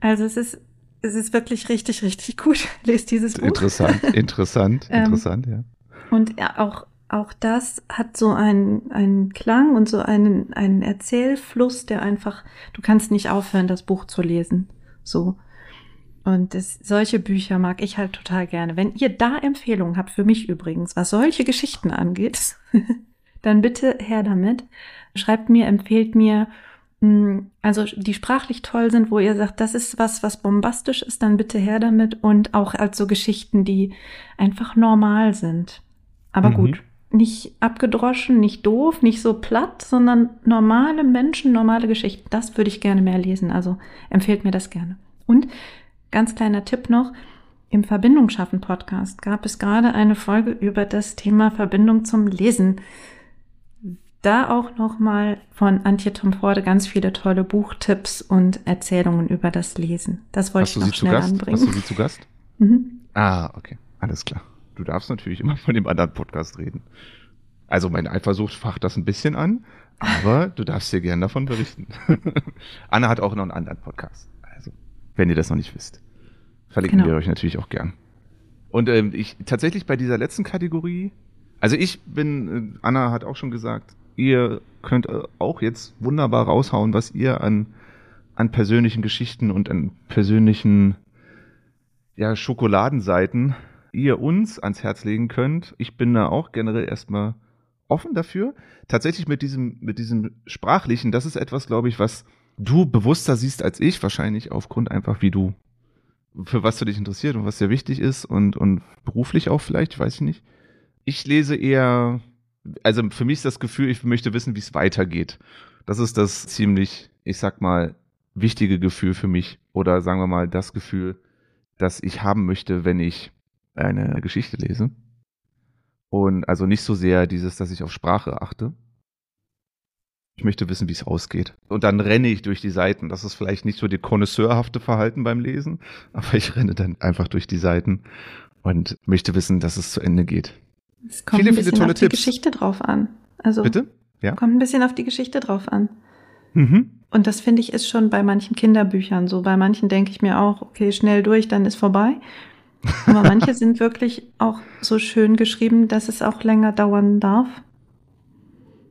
S1: Also es ist, es ist wirklich richtig, richtig gut. Lest dieses Buch.
S2: Interessant, interessant,
S1: Ähm,
S2: interessant, ja.
S1: Und auch, auch das hat so einen, einen Klang und so einen, einen Erzählfluss, der einfach, du kannst nicht aufhören, das Buch zu lesen. So. Und das, solche Bücher mag ich halt total gerne. Wenn ihr da Empfehlungen habt, für mich übrigens, was solche Geschichten angeht, dann bitte her damit. Schreibt mir, empfehlt mir, also die sprachlich toll sind, wo ihr sagt, das ist was, was bombastisch ist, dann bitte her damit. Und auch als so Geschichten, die einfach normal sind. Aber
S2: Mhm.
S1: gut, nicht abgedroschen, nicht doof, nicht so platt, sondern normale Menschen, normale Geschichten. Das würde ich gerne mehr lesen. Also empfehlt mir das gerne. Und ganz kleiner Tipp noch. Im Verbindung schaffen Podcast gab es gerade eine Folge über das Thema Verbindung zum Lesen. Da auch nochmal von Antje Tomforde ganz viele tolle Buchtipps und Erzählungen über das Lesen. Das wollte
S2: Hast
S1: ich noch schnell
S2: Gast?
S1: anbringen.
S2: Hast du sie zu Gast?
S1: Mhm.
S2: Ah, okay. Alles klar. Du darfst natürlich immer von dem anderen Podcast reden. Also meine Eifersucht facht das ein bisschen an, aber du darfst dir gerne davon berichten. Anna hat auch noch einen anderen Podcast. Also, wenn ihr das noch nicht wisst. Verlinken
S1: Genau.
S2: wir euch natürlich auch gern. Und ähm, ich tatsächlich bei dieser letzten Kategorie, also ich bin, äh, Anna hat auch schon gesagt, ihr könnt äh, auch jetzt wunderbar raushauen, was ihr an, an persönlichen Geschichten und an persönlichen ja, Schokoladenseiten ihr uns ans Herz legen könnt. Ich bin da auch generell erstmal offen dafür. Tatsächlich mit diesem, mit diesem Sprachlichen, das ist etwas, glaube ich, was du bewusster siehst als ich, wahrscheinlich aufgrund einfach, wie du, für was du dich interessiert und was dir wichtig ist und, und beruflich auch vielleicht, weiß ich nicht. Ich lese eher, also für mich ist das Gefühl, ich möchte wissen, wie es weitergeht. Das ist das ziemlich, ich sag mal, wichtige Gefühl für mich. Oder sagen wir mal, das Gefühl, das ich haben möchte, wenn ich eine Geschichte lese. Und also nicht so sehr dieses, dass ich auf Sprache achte. Ich möchte wissen, wie es ausgeht. Und dann renne ich durch die Seiten. Das ist vielleicht nicht so die konnoisseurhafte Verhalten beim Lesen, aber ich renne dann einfach durch die Seiten und möchte wissen, dass es zu Ende geht.
S1: Es kommt
S2: Viele,
S1: ein
S2: viele
S1: bisschen
S2: tolle
S1: auf die
S2: Tipps.
S1: Geschichte drauf an. Also
S2: Bitte? Ja.
S1: kommt ein bisschen auf die Geschichte drauf an.
S2: Mhm.
S1: Und das finde ich ist schon bei manchen Kinderbüchern so. Bei manchen denke ich mir auch, okay, schnell durch, dann ist vorbei. Aber manche sind wirklich auch so schön geschrieben, dass es auch länger dauern darf.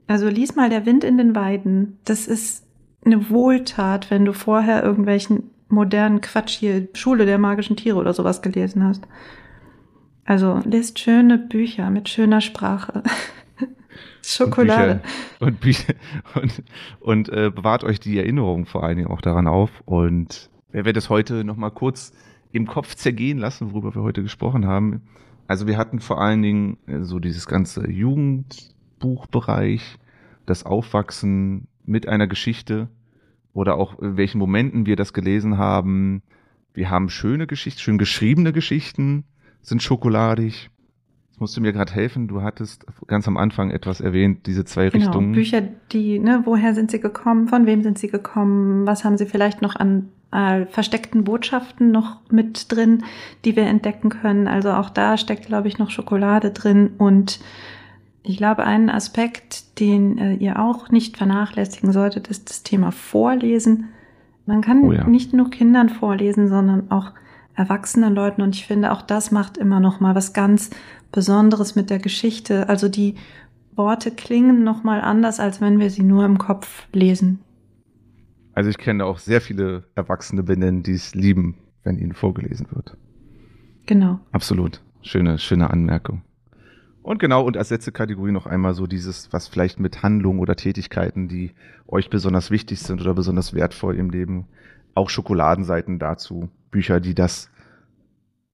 S1: Also lies mal Der Wind in den Weiden. Das ist eine Wohltat, wenn du vorher irgendwelchen modernen Quatsch hier, Schule der magischen Tiere oder sowas gelesen hast. Also lest schöne Bücher mit schöner Sprache. Schokolade.
S2: Und Bücher und, und äh, bewahrt euch die Erinnerung vor allen Dingen auch daran auf. Und wer wird das heute nochmal kurz im Kopf zergehen lassen, worüber wir heute gesprochen haben. Also wir hatten vor allen Dingen äh, so dieses ganze Jugendbuchbereich, das Aufwachsen mit einer Geschichte oder auch in welchen Momenten wir das gelesen haben. Wir haben schöne Geschichten, schön geschriebene Geschichten, sind schokoladig. Jetzt musst du mir gerade helfen. Du hattest ganz am Anfang etwas erwähnt, diese zwei
S1: Genau,
S2: Richtungen.
S1: Bücher, die, ne, woher sind sie gekommen, von wem sind sie gekommen, was haben sie vielleicht noch an äh, versteckten Botschaften noch mit drin, die wir entdecken können. Also auch da steckt, glaube ich, noch Schokolade drin. Und ich glaube, einen Aspekt, den äh, ihr auch nicht vernachlässigen solltet, ist das Thema Vorlesen. Man kann
S2: Oh ja.
S1: nicht nur Kindern vorlesen, sondern auch erwachsenen Leuten. Und ich finde, auch das macht immer noch mal was ganz Besonderes mit der Geschichte. Also die Worte klingen noch mal anders, als wenn wir sie nur im Kopf lesen.
S2: Also ich kenne auch sehr viele Erwachsene benennen, die es lieben, wenn ihnen vorgelesen wird.
S1: Genau.
S2: Absolut. Schöne, schöne Anmerkung. Und genau, und als letzte Kategorie noch einmal so dieses, was vielleicht mit Handlungen oder Tätigkeiten, die euch besonders wichtig sind oder besonders wertvoll im Leben, auch Schokoladenseiten dazu, Bücher, die das,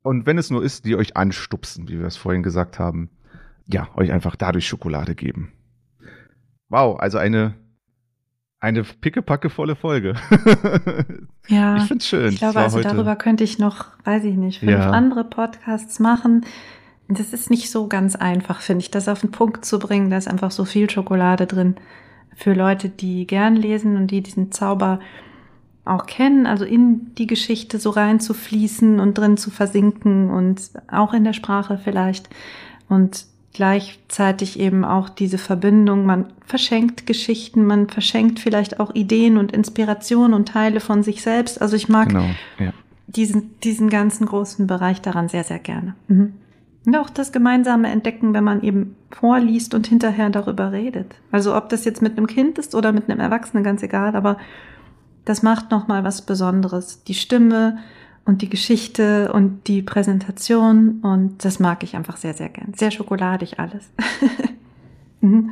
S2: und wenn es nur ist, die euch anstupsen, wie wir es vorhin gesagt haben, ja, euch einfach dadurch Schokolade geben. Wow, also eine, eine pickepackevolle Folge.
S1: Ja,
S2: ich finde es schön.
S1: ich glaube, also
S2: heute-
S1: darüber könnte ich noch, weiß ich nicht, fünf
S2: Ja.
S1: andere Podcasts machen. Das ist nicht so ganz einfach, finde ich, das auf den Punkt zu bringen. Da ist einfach so viel Schokolade drin für Leute, die gern lesen und die diesen Zauber auch kennen, also in die Geschichte so reinzufließen und drin zu versinken und auch in der Sprache vielleicht. Und gleichzeitig eben auch diese Verbindung, man verschenkt Geschichten, man verschenkt vielleicht auch Ideen und Inspirationen und Teile von sich selbst. Also ich mag
S2: Genau, ja.
S1: diesen, diesen ganzen großen Bereich daran sehr, sehr gerne. Mhm. Und auch das gemeinsame Entdecken, wenn man eben vorliest und hinterher darüber redet. Also ob das jetzt mit einem Kind ist oder mit einem Erwachsenen, ganz egal, aber das macht nochmal was Besonderes. Die Stimme und die Geschichte und die Präsentation und das mag ich einfach sehr, sehr gern. Sehr schokoladig alles. mhm.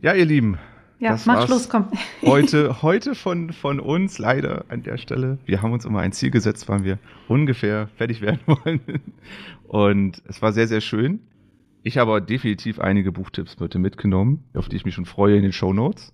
S2: Ja, ihr Lieben,
S1: Ja,
S2: Das
S1: mach. Schluss, komm.
S2: heute, heute von, von uns leider an der Stelle. Wir haben uns immer ein Ziel gesetzt, wann wir ungefähr fertig werden wollen. Und es war sehr, sehr schön. Ich habe definitiv einige Buchtipps heute mitgenommen, auf die ich mich schon freue in den Show Notes.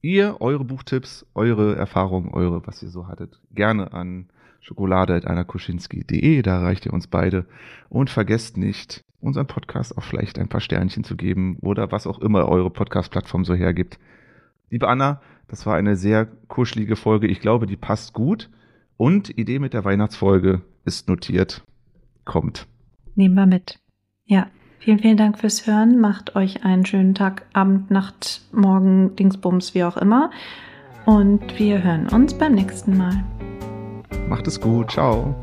S2: Ihr, eure Buchtipps, eure Erfahrungen, eure, was ihr so hattet, gerne an schokolade.anakuschinski.de, da erreicht ihr uns beide. Und vergesst nicht, unseren Podcast auch vielleicht ein paar Sternchen zu geben oder was auch immer eure Podcast-Plattform so hergibt. Liebe Anna, das war eine sehr kuschelige Folge. Ich glaube, die passt gut. Und Idee mit der Weihnachtsfolge ist notiert. Kommt.
S1: Nehmen wir mit. Ja, vielen, vielen Dank fürs Hören. Macht euch einen schönen Tag, Abend, Nacht, Morgen, Dingsbums, wie auch immer. Und wir hören uns beim nächsten Mal.
S2: Macht es gut. Ciao.